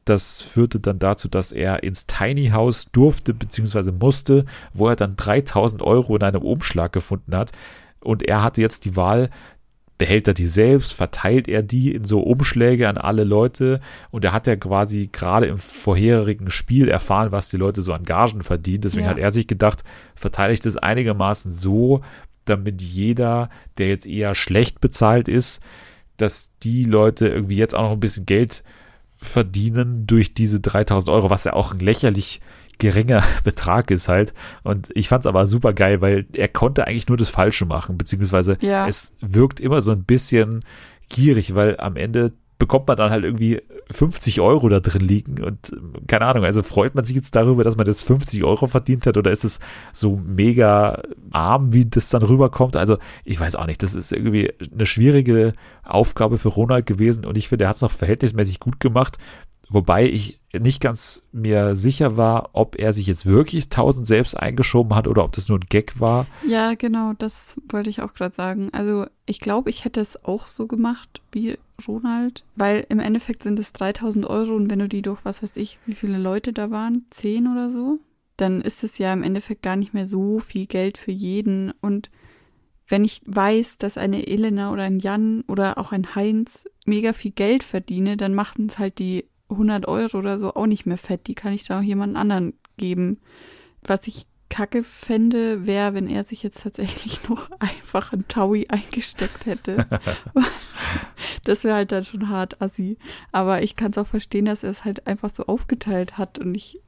Das führte dann dazu, dass er ins Tiny House durfte bzw. musste, wo er dann 3000 Euro in einem Umschlag gefunden hat. Und er hatte jetzt die Wahl, behält er die selbst, verteilt er die in so Umschläge an alle Leute. Und er hat ja quasi gerade im vorherigen Spiel erfahren, was die Leute so an Gagen verdienen. Deswegen Ja. hat er sich gedacht, verteile ich das einigermaßen so, damit jeder, der jetzt eher schlecht bezahlt ist, dass die Leute irgendwie jetzt auch noch ein bisschen Geld verdienen durch diese 3000 Euro, was ja auch ein lächerlich geringer (laughs) Betrag ist halt. Und ich fand es aber super geil, weil er konnte eigentlich nur das Falsche machen, beziehungsweise Ja. es wirkt immer so ein bisschen gierig, weil am Ende bekommt man dann halt irgendwie 50 Euro da drin liegen und ähm, keine Ahnung, also freut man sich jetzt darüber, dass man das 50 Euro verdient hat oder ist es so mega arm, wie das dann rüberkommt? Also ich weiß auch nicht, das ist irgendwie eine schwierige Aufgabe für Ronald gewesen und ich finde, er hat es noch verhältnismäßig gut gemacht, wobei ich nicht ganz mir sicher war, ob er sich jetzt wirklich 1000 selbst eingeschoben hat oder ob das nur ein Gag war. Ja, genau, das wollte ich auch gerade sagen. Also ich glaube, ich hätte es auch so gemacht wie Ronald, weil im Endeffekt sind es 3000 Euro und wenn du die durch, was weiß ich, wie viele Leute da waren, 10 oder so, dann ist es ja im Endeffekt gar nicht mehr so viel Geld für jeden. Und wenn ich weiß, dass eine Elena oder ein Jan oder auch ein Heinz mega viel Geld verdiene, dann machen es halt die 100 Euro oder so auch nicht mehr fett. Die kann ich da auch jemand anderen geben. Was ich kacke fände, wäre, wenn er sich jetzt tatsächlich (laughs) noch einfach ein Taui eingesteckt hätte. (laughs) das wäre halt dann schon hart assi. Aber ich kann es auch verstehen, dass er es halt einfach so aufgeteilt hat und ich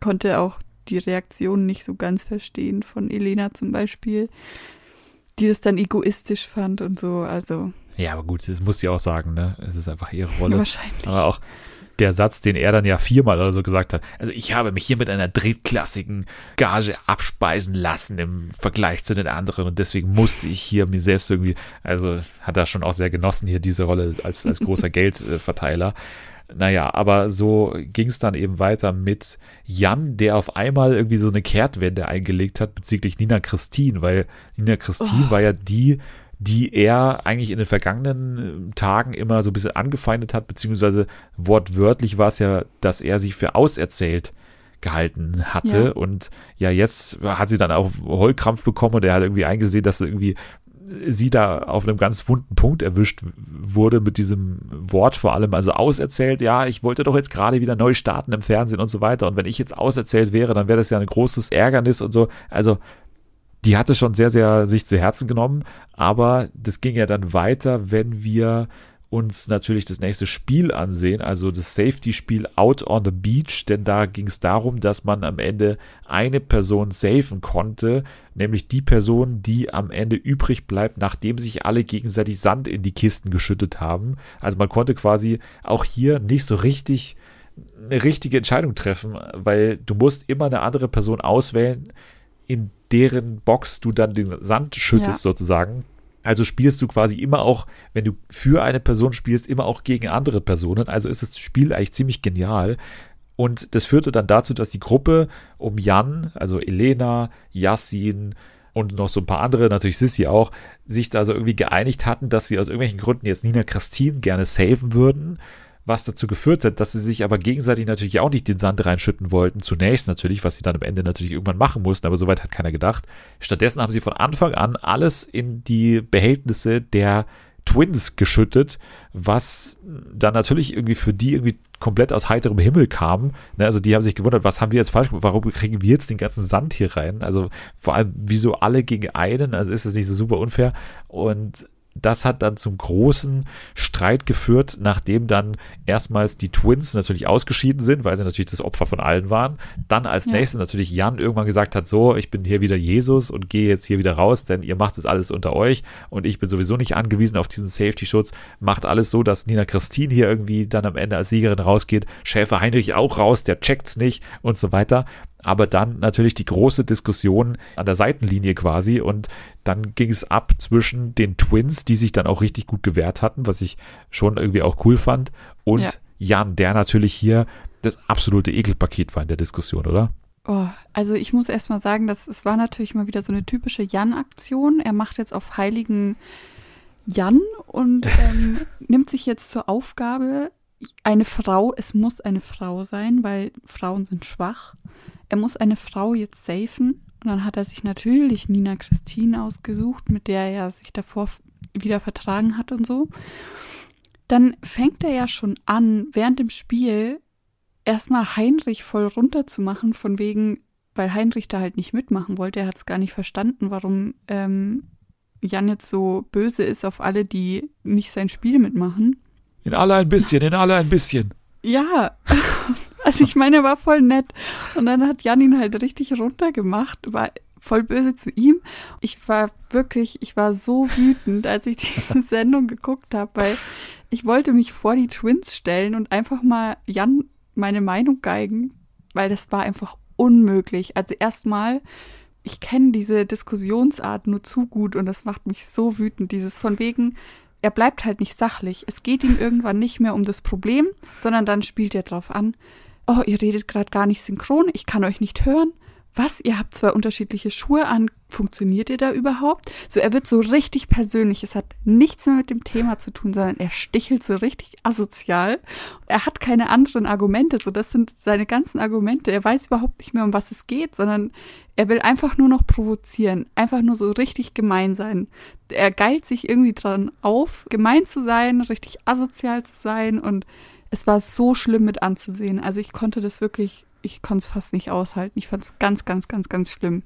konnte auch die Reaktion nicht so ganz verstehen von Elena zum Beispiel, die das dann egoistisch fand und so. Also Ja, aber gut, das muss sie auch sagen, ne? Es ist einfach ihre Rolle. (laughs) wahrscheinlich. Aber auch der Satz, den er dann ja viermal oder so gesagt hat. Also ich habe mich hier mit einer drittklassigen Gage abspeisen lassen im Vergleich zu den anderen und deswegen musste ich hier mir selbst irgendwie, also hat er schon auch sehr genossen hier diese Rolle als, als großer (laughs) Geldverteiler. Naja, aber so ging es dann eben weiter mit Jan, der auf einmal irgendwie so eine Kehrtwende eingelegt hat bezüglich Nina Christine, weil Nina Christine Oh. war ja die, die er eigentlich in den vergangenen äh, Tagen immer so ein bisschen angefeindet hat, beziehungsweise wortwörtlich war es ja, dass er sich für auserzählt gehalten hatte. Ja. Und ja, jetzt hat sie dann auch Heulkrampf bekommen und er hat irgendwie eingesehen, dass irgendwie sie da auf einem ganz wunden Punkt erwischt wurde mit diesem Wort vor allem, also auserzählt, ja, ich wollte doch jetzt gerade wieder neu starten im Fernsehen und so weiter und wenn ich jetzt auserzählt wäre, dann wäre das ja ein großes Ärgernis und so, also die hatte schon sehr, sehr sich zu Herzen genommen, aber das ging ja dann weiter, wenn wir uns natürlich das nächste Spiel ansehen, also das Safety-Spiel Out on the Beach, denn da ging es darum, dass man am Ende eine Person safen konnte, nämlich die Person, die am Ende übrig bleibt, nachdem sich alle gegenseitig Sand in die Kisten geschüttet haben. Also man konnte quasi auch hier nicht so richtig eine richtige Entscheidung treffen, weil du musst immer eine andere Person auswählen, in deren Box du dann den Sand schüttest Ja. sozusagen. Also spielst du quasi immer auch, wenn du für eine Person spielst, immer auch gegen andere Personen. Also ist das Spiel eigentlich ziemlich genial. Und das führte dann dazu, dass die Gruppe um Jan, also Elena, Yassin und noch so ein paar andere, natürlich Sissy auch, sich da so irgendwie geeinigt hatten, dass sie aus irgendwelchen Gründen jetzt Nina Christine gerne saven würden. Was dazu geführt hat, dass sie sich aber gegenseitig natürlich auch nicht den Sand reinschütten wollten. Zunächst natürlich, was sie dann am Ende natürlich irgendwann machen mussten, aber soweit hat keiner gedacht. Stattdessen haben sie von Anfang an alles in die Behältnisse der Twins geschüttet, was dann natürlich irgendwie für die irgendwie komplett aus heiterem Himmel kam. Ne, also die haben sich gewundert, was haben wir jetzt falsch gemacht? Warum kriegen wir jetzt den ganzen Sand hier rein? Also vor allem, wieso alle gegen einen? Also ist das nicht so super unfair? Und das hat dann zum großen Streit geführt, nachdem dann erstmals die Twins natürlich ausgeschieden sind, weil sie natürlich das Opfer von allen waren. Dann als ja. nächstes natürlich Jan irgendwann gesagt hat, so, ich bin hier wieder Jesus und gehe jetzt hier wieder raus, denn ihr macht es alles unter euch und ich bin sowieso nicht angewiesen auf diesen Safety-Schutz. Macht alles so, dass Nina Christine hier irgendwie dann am Ende als Siegerin rausgeht. Schäfer Heinrich auch raus, der checkt's nicht und so weiter aber dann natürlich die große Diskussion an der Seitenlinie quasi und dann ging es ab zwischen den Twins, die sich dann auch richtig gut gewehrt hatten, was ich schon irgendwie auch cool fand, und ja. Jan, der natürlich hier das absolute Ekelpaket war in der Diskussion, oder? Oh, also ich muss erst mal sagen, dass es war natürlich mal wieder so eine typische Jan-Aktion. Er macht jetzt auf heiligen Jan und (laughs) ähm, nimmt sich jetzt zur Aufgabe, eine Frau, es muss eine Frau sein, weil Frauen sind schwach, er muss eine Frau jetzt safen. Und dann hat er sich natürlich Nina Christine ausgesucht, mit der er sich davor wieder vertragen hat und so. Dann fängt er ja schon an, während dem Spiel erstmal Heinrich voll runterzumachen, von wegen, weil Heinrich da halt nicht mitmachen wollte. Er hat es gar nicht verstanden, warum ähm, Jan jetzt so böse ist auf alle, die nicht sein Spiel mitmachen. In alle ein bisschen, in alle ein bisschen. Ja, (laughs) also ich meine, er war voll nett. Und dann hat Jan ihn halt richtig runtergemacht, war voll böse zu ihm. Ich war wirklich, ich war so wütend, als ich diese (laughs) Sendung geguckt habe, weil ich wollte mich vor die Twins stellen und einfach mal Jan meine Meinung geigen, weil das war einfach unmöglich. Also erstmal, ich kenne diese Diskussionsart nur zu gut und das macht mich so wütend, dieses von wegen, er bleibt halt nicht sachlich. Es geht ihm irgendwann nicht mehr um das Problem, sondern dann spielt er drauf an, oh, ihr redet gerade gar nicht synchron, ich kann euch nicht hören. Was, ihr habt zwei unterschiedliche Schuhe an, funktioniert ihr da überhaupt? So, er wird so richtig persönlich. Es hat nichts mehr mit dem Thema zu tun, sondern er stichelt so richtig asozial. Er hat keine anderen Argumente. So, das sind seine ganzen Argumente. Er weiß überhaupt nicht mehr, um was es geht, sondern er will einfach nur noch provozieren. Einfach nur so richtig gemein sein. Er geilt sich irgendwie dran auf, gemein zu sein, richtig asozial zu sein und es war so schlimm mit anzusehen. Also ich konnte das wirklich, ich konnte es fast nicht aushalten. Ich fand es ganz, ganz, ganz, ganz schlimm.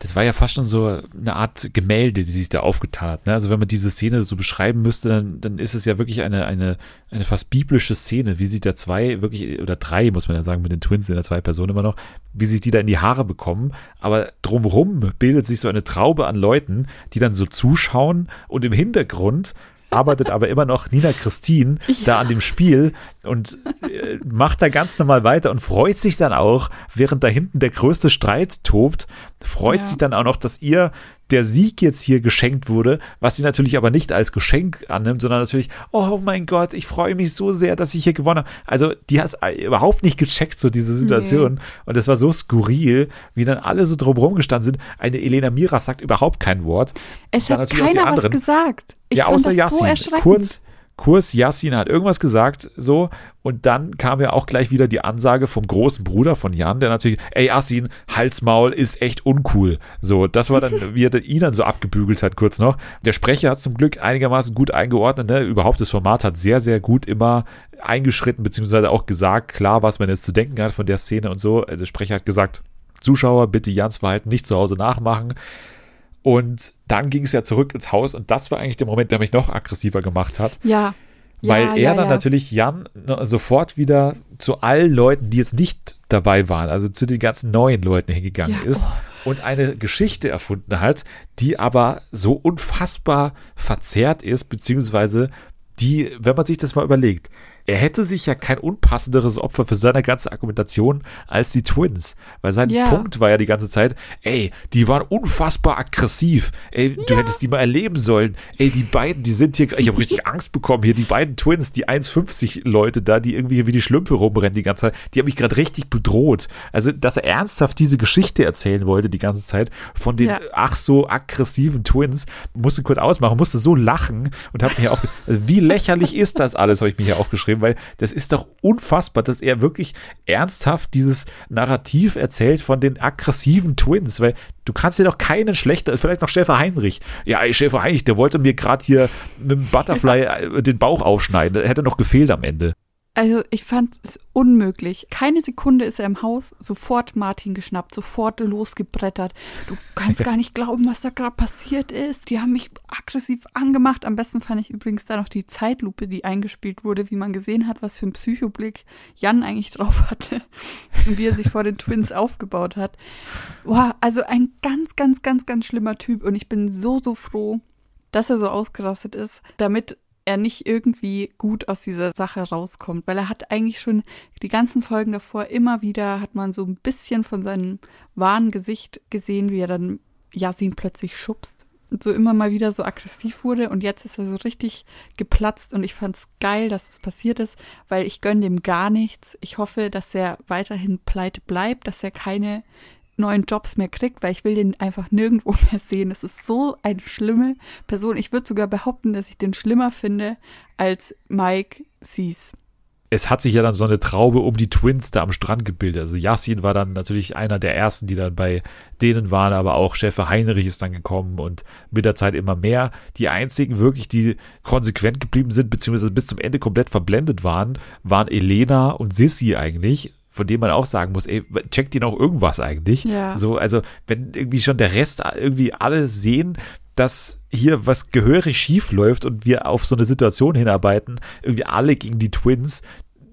Das war ja fast schon so eine Art Gemälde, die sich da aufgetan hat. Ne? Also wenn man diese Szene so beschreiben müsste, dann, dann ist es ja wirklich eine, eine, eine fast biblische Szene, wie sich da zwei, wirklich, oder drei, muss man ja sagen, mit den Twins in der zwei Personen immer noch, wie sich die da in die Haare bekommen. Aber drumherum bildet sich so eine Traube an Leuten, die dann so zuschauen und im Hintergrund arbeitet aber immer noch Nina Christine ja. da an dem Spiel und äh, macht da ganz normal weiter und freut sich dann auch, während da hinten der größte Streit tobt, freut ja. sich dann auch noch, dass ihr der Sieg jetzt hier geschenkt wurde, was sie natürlich aber nicht als Geschenk annimmt, sondern natürlich, oh mein Gott, ich freue mich so sehr, dass ich hier gewonnen habe. Also die hat überhaupt nicht gecheckt, so diese Situation. Nee. Und es war so skurril, wie dann alle so drumherum gestanden sind. Eine Elena Mira sagt überhaupt kein Wort. Es hat keiner was gesagt. Ich ja, außer Yassin. So kurz, Kurs Yassin hat irgendwas gesagt, so, und dann kam ja auch gleich wieder die Ansage vom großen Bruder von Jan, der natürlich, ey Yassin, Halsmaul ist echt uncool. So, das war dann, (laughs) wie er ihn dann so abgebügelt hat, kurz noch. Der Sprecher hat zum Glück einigermaßen gut eingeordnet, ne? Überhaupt das Format hat sehr, sehr gut immer eingeschritten, beziehungsweise auch gesagt, klar, was man jetzt zu denken hat von der Szene und so. Der Sprecher hat gesagt, Zuschauer, bitte Jans Verhalten nicht zu Hause nachmachen. Und dann ging es ja zurück ins Haus und das war eigentlich der Moment, der mich noch aggressiver gemacht hat. Ja. Weil ja, er ja, dann ja. natürlich Jan ne, sofort wieder zu allen Leuten, die jetzt nicht dabei waren, also zu den ganzen neuen Leuten hingegangen ist oh. und eine Geschichte erfunden hat, die aber so unfassbar verzerrt ist, beziehungsweise die, wenn man sich das mal überlegt, er hätte sich ja kein unpassenderes Opfer für seine ganze Argumentation als die Twins. Weil sein yeah. Punkt war ja die ganze Zeit, ey, die waren unfassbar aggressiv. Ey, ja. du hättest die mal erleben sollen. Ey, die beiden, die sind hier, ich habe richtig (laughs) Angst bekommen hier, die beiden Twins, die 1,50 Leute da, die irgendwie wie die Schlümpfe rumrennen die ganze Zeit, die haben mich gerade richtig bedroht. Also, dass er ernsthaft diese Geschichte erzählen wollte die ganze Zeit von den ja. ach so aggressiven Twins, musste kurz ausmachen, musste so lachen und habe mir auch, wie lächerlich ist das alles, habe ich mir hier auch geschrieben, weil das ist doch unfassbar, dass er wirklich ernsthaft dieses Narrativ erzählt von den aggressiven Twins, weil du kannst dir doch keinen schlechter, vielleicht noch Schäfer Heinrich. Ja, Schäfer Heinrich, der wollte mir gerade hier mit dem Butterfly ja. den Bauch aufschneiden, der hätte noch gefehlt am Ende. Also ich fand es unmöglich. Keine Sekunde ist er im Haus, sofort Martin geschnappt, sofort losgebrettert. Du kannst gar nicht glauben, was da gerade passiert ist. Die haben mich aggressiv angemacht. Am besten fand ich übrigens da noch die Zeitlupe, die eingespielt wurde, wie man gesehen hat, was für ein Psychoblick Jan eigentlich drauf hatte und wie er sich vor den Twins aufgebaut hat. Boah, also ein ganz, ganz, ganz, ganz schlimmer Typ und ich bin so, so froh, dass er so ausgerastet ist, damit er nicht irgendwie gut aus dieser Sache rauskommt, weil er hat eigentlich schon die ganzen Folgen davor immer wieder hat man so ein bisschen von seinem wahren Gesicht gesehen, wie er dann Yasin plötzlich schubst und so immer mal wieder so aggressiv wurde und jetzt ist er so richtig geplatzt und ich fand's geil, dass es passiert ist, weil ich gönne dem gar nichts. Ich hoffe, dass er weiterhin pleite bleibt, dass er keine neuen Jobs mehr kriegt, weil ich will den einfach nirgendwo (laughs) mehr sehen. Das ist so eine schlimme Person. Ich würde sogar behaupten, dass ich den schlimmer finde als Mike Sees. Es hat sich ja dann so eine Traube um die Twins da am Strand gebildet. Also Yassin war dann natürlich einer der ersten, die dann bei denen waren, aber auch Schäfer Heinrich ist dann gekommen und mit der Zeit immer mehr. Die einzigen wirklich, die konsequent geblieben sind, beziehungsweise bis zum Ende komplett verblendet waren, waren Elena und Sissy eigentlich von dem man auch sagen muss, ey, checkt die noch irgendwas eigentlich? Ja. So, also, wenn irgendwie schon der Rest irgendwie alle sehen, dass hier was gehörig schief läuft und wir auf so eine Situation hinarbeiten, irgendwie alle gegen die Twins,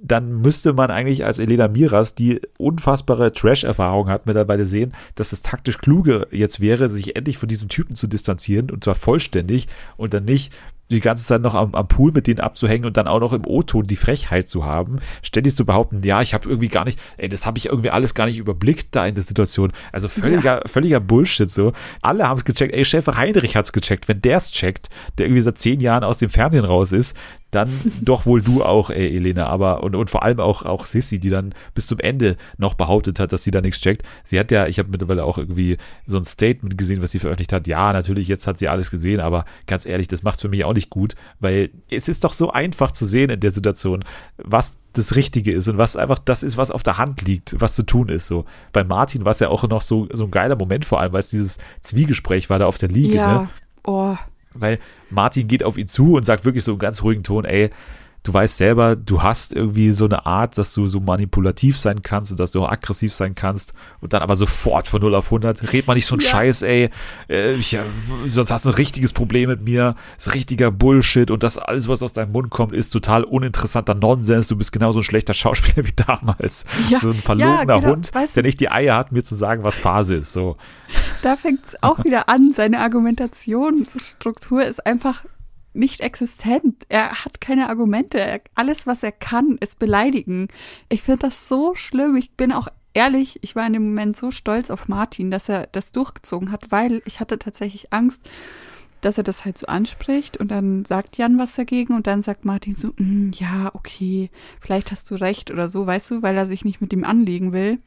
dann müsste man eigentlich als Elena Miras, die unfassbare Trash-Erfahrung hat, mittlerweile sehen, dass es taktisch kluge jetzt wäre, sich endlich von diesem Typen zu distanzieren und zwar vollständig und dann nicht die ganze Zeit noch am, am Pool mit denen abzuhängen und dann auch noch im O-Ton die Frechheit zu haben, ständig zu behaupten, ja, ich habe irgendwie gar nicht, ey, das habe ich irgendwie alles gar nicht überblickt da in der Situation. Also völliger, ja. völliger Bullshit so. Alle haben es gecheckt, ey, Schäfer Heinrich hat es gecheckt. Wenn der es checkt, der irgendwie seit zehn Jahren aus dem Fernsehen raus ist, dann doch wohl du auch, ey, Elena, aber und, und vor allem auch, auch Sissy, die dann bis zum Ende noch behauptet hat, dass sie da nichts checkt. Sie hat ja, ich habe mittlerweile auch irgendwie so ein Statement gesehen, was sie veröffentlicht hat. Ja, natürlich, jetzt hat sie alles gesehen, aber ganz ehrlich, das macht für mich auch nicht gut, weil es ist doch so einfach zu sehen in der Situation, was das Richtige ist und was einfach das ist, was auf der Hand liegt, was zu tun ist. So bei Martin war es ja auch noch so, so ein geiler Moment, vor allem, weil es dieses Zwiegespräch war da auf der Liege. Ja. Ne? Oh. Weil Martin geht auf ihn zu und sagt wirklich so einen ganz ruhigen Ton, ey, du weißt selber, du hast irgendwie so eine Art, dass du so manipulativ sein kannst und dass du auch aggressiv sein kannst und dann aber sofort von 0 auf 100. Red mal nicht so ein ja. Scheiß, ey. Äh, ich, sonst hast du ein richtiges Problem mit mir. Das ist richtiger Bullshit und das alles, was aus deinem Mund kommt, ist total uninteressanter Nonsens. Du bist genauso ein schlechter (laughs) Schauspieler wie damals. Ja. So ein verlogener ja, genau. Hund, weißt du, der nicht die Eier hat, mir zu sagen, was Phase ist. So. Da fängt es auch (laughs) wieder an. Seine Argumentationsstruktur ist einfach nicht existent. Er hat keine Argumente. Er, alles, was er kann, ist beleidigen. Ich finde das so schlimm. Ich bin auch ehrlich, ich war in dem Moment so stolz auf Martin, dass er das durchgezogen hat, weil ich hatte tatsächlich Angst, dass er das halt so anspricht und dann sagt Jan was dagegen und dann sagt Martin so, mm, ja, okay, vielleicht hast du recht oder so, weißt du, weil er sich nicht mit ihm anlegen will.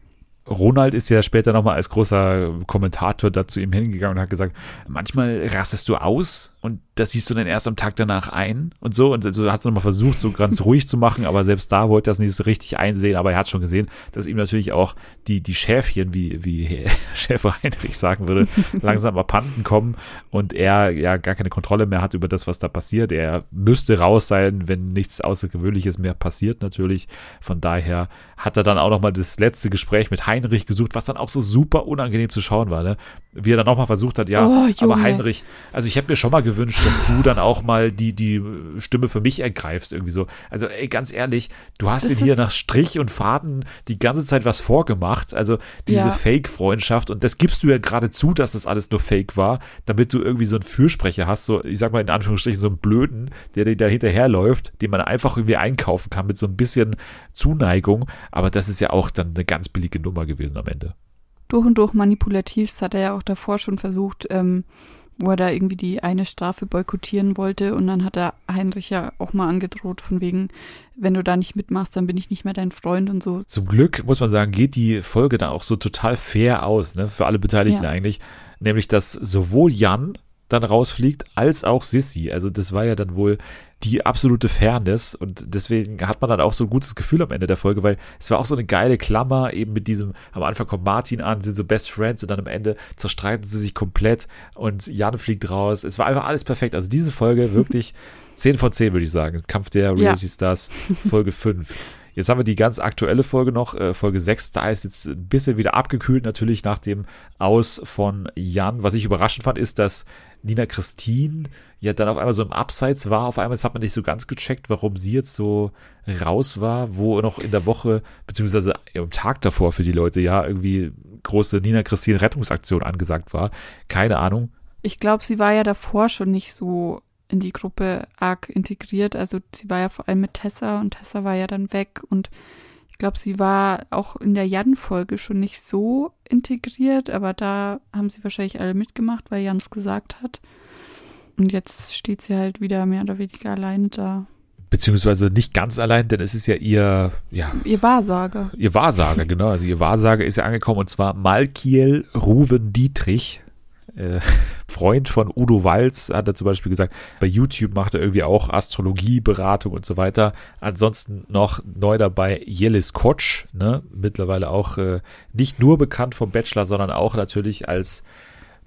Ronald ist ja später nochmal als großer Kommentator dazu ihm hingegangen und hat gesagt, manchmal rastest du aus und das siehst du dann erst am Tag danach ein und so. Und so hat es nochmal versucht, so ganz ruhig zu machen, aber selbst da wollte er das nicht so richtig einsehen. Aber er hat schon gesehen, dass ihm natürlich auch die, die Schäfchen, wie, wie (laughs) Schäfer Heinrich sagen würde, (laughs) langsam abhanden kommen und er ja gar keine Kontrolle mehr hat über das, was da passiert. Er müsste raus sein, wenn nichts Außergewöhnliches mehr passiert, natürlich. Von daher hat er dann auch nochmal das letzte Gespräch mit Heinrich gesucht, was dann auch so super unangenehm zu schauen war, ne? Wie er dann nochmal versucht hat, ja, oh, aber Heinrich, also ich habe mir schon mal gewünscht, dass du dann auch mal die, die Stimme für mich ergreifst, irgendwie so. Also, ey, ganz ehrlich, du hast dir hier nach Strich und Faden die ganze Zeit was vorgemacht. Also, diese ja. Fake-Freundschaft. Und das gibst du ja gerade zu, dass das alles nur Fake war, damit du irgendwie so einen Fürsprecher hast, so, ich sag mal in Anführungsstrichen, so einen Blöden, der dir da hinterherläuft, den man einfach irgendwie einkaufen kann mit so ein bisschen Zuneigung. Aber das ist ja auch dann eine ganz billige Nummer gewesen am Ende durch und durch manipulativ. Das hat er ja auch davor schon versucht, ähm, wo er da irgendwie die eine Strafe boykottieren wollte. Und dann hat er Heinrich ja auch mal angedroht, von wegen, wenn du da nicht mitmachst, dann bin ich nicht mehr dein Freund und so. Zum Glück, muss man sagen, geht die Folge dann auch so total fair aus, ne, für alle Beteiligten ja. eigentlich. Nämlich, dass sowohl Jan dann rausfliegt, als auch Sissy. Also das war ja dann wohl die absolute Fairness und deswegen hat man dann auch so ein gutes Gefühl am Ende der Folge, weil es war auch so eine geile Klammer eben mit diesem, am Anfang kommt Martin an, sind so Best Friends und dann am Ende zerstreiten sie sich komplett und Jan fliegt raus. Es war einfach alles perfekt. Also diese Folge wirklich (laughs) 10 von 10 würde ich sagen. Kampf der Reality ja. Stars, Folge 5. Jetzt haben wir die ganz aktuelle Folge noch, äh, Folge 6. Da ist jetzt ein bisschen wieder abgekühlt, natürlich nach dem Aus von Jan. Was ich überraschend fand, ist, dass Nina Christine ja dann auf einmal so im Abseits war. Auf einmal, das hat man nicht so ganz gecheckt, warum sie jetzt so raus war, wo noch in der Woche, beziehungsweise am Tag davor für die Leute ja irgendwie große Nina Christine Rettungsaktion angesagt war. Keine Ahnung. Ich glaube, sie war ja davor schon nicht so in die Gruppe arg integriert. Also sie war ja vor allem mit Tessa und Tessa war ja dann weg und ich glaube, sie war auch in der Jan-Folge schon nicht so integriert, aber da haben sie wahrscheinlich alle mitgemacht, weil Jans gesagt hat. Und jetzt steht sie halt wieder mehr oder weniger alleine da. Beziehungsweise nicht ganz allein, denn es ist ja ihr, ja. Ihr Wahrsager. Ihr Wahrsager, genau. Also ihr Wahrsager ist ja angekommen und zwar Malkiel Ruven Dietrich äh, (laughs) Freund von Udo Walz hat er zum Beispiel gesagt, bei YouTube macht er irgendwie auch Astrologieberatung und so weiter. Ansonsten noch neu dabei Jelis Kotsch, ne? mittlerweile auch äh, nicht nur bekannt vom Bachelor, sondern auch natürlich als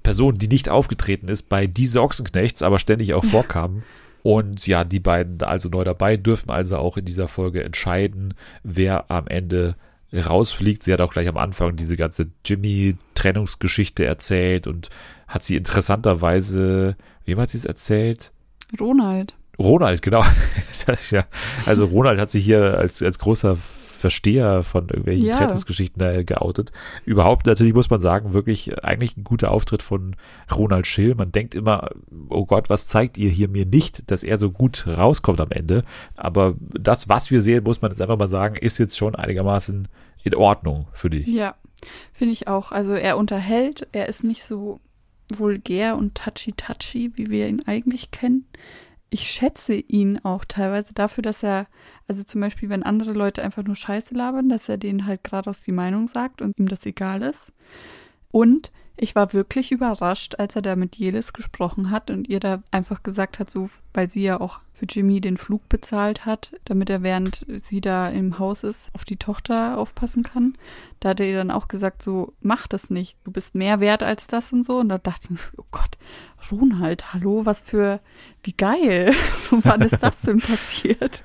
Person, die nicht aufgetreten ist bei Diese Ochsenknechts, aber ständig auch vorkam. Und ja, die beiden also neu dabei, dürfen also auch in dieser Folge entscheiden, wer am Ende rausfliegt. Sie hat auch gleich am Anfang diese ganze Jimmy-Trennungsgeschichte erzählt und hat sie interessanterweise, wem hat sie es erzählt? Ronald. Ronald, genau. (laughs) ja, also Ronald hat sich hier als, als großer Versteher von irgendwelchen ja. Trennungsgeschichten geoutet. Überhaupt natürlich muss man sagen, wirklich eigentlich ein guter Auftritt von Ronald Schill. Man denkt immer, oh Gott, was zeigt ihr hier mir nicht, dass er so gut rauskommt am Ende. Aber das, was wir sehen, muss man jetzt einfach mal sagen, ist jetzt schon einigermaßen in Ordnung für dich. Ja, finde ich auch. Also er unterhält, er ist nicht so vulgär und touchy-touchy, wie wir ihn eigentlich kennen. Ich schätze ihn auch teilweise dafür, dass er, also zum Beispiel, wenn andere Leute einfach nur Scheiße labern, dass er denen halt geradeaus die Meinung sagt und ihm das egal ist. Und ich war wirklich überrascht, als er da mit Jelis gesprochen hat und ihr da einfach gesagt hat, so, weil sie ja auch für Jimmy den Flug bezahlt hat, damit er während sie da im Haus ist, auf die Tochter aufpassen kann. Da hat er ihr dann auch gesagt, so, mach das nicht, du bist mehr wert als das und so. Und da dachte ich, oh Gott, Ronald, hallo, was für, wie geil. (laughs) So, wann ist das denn passiert?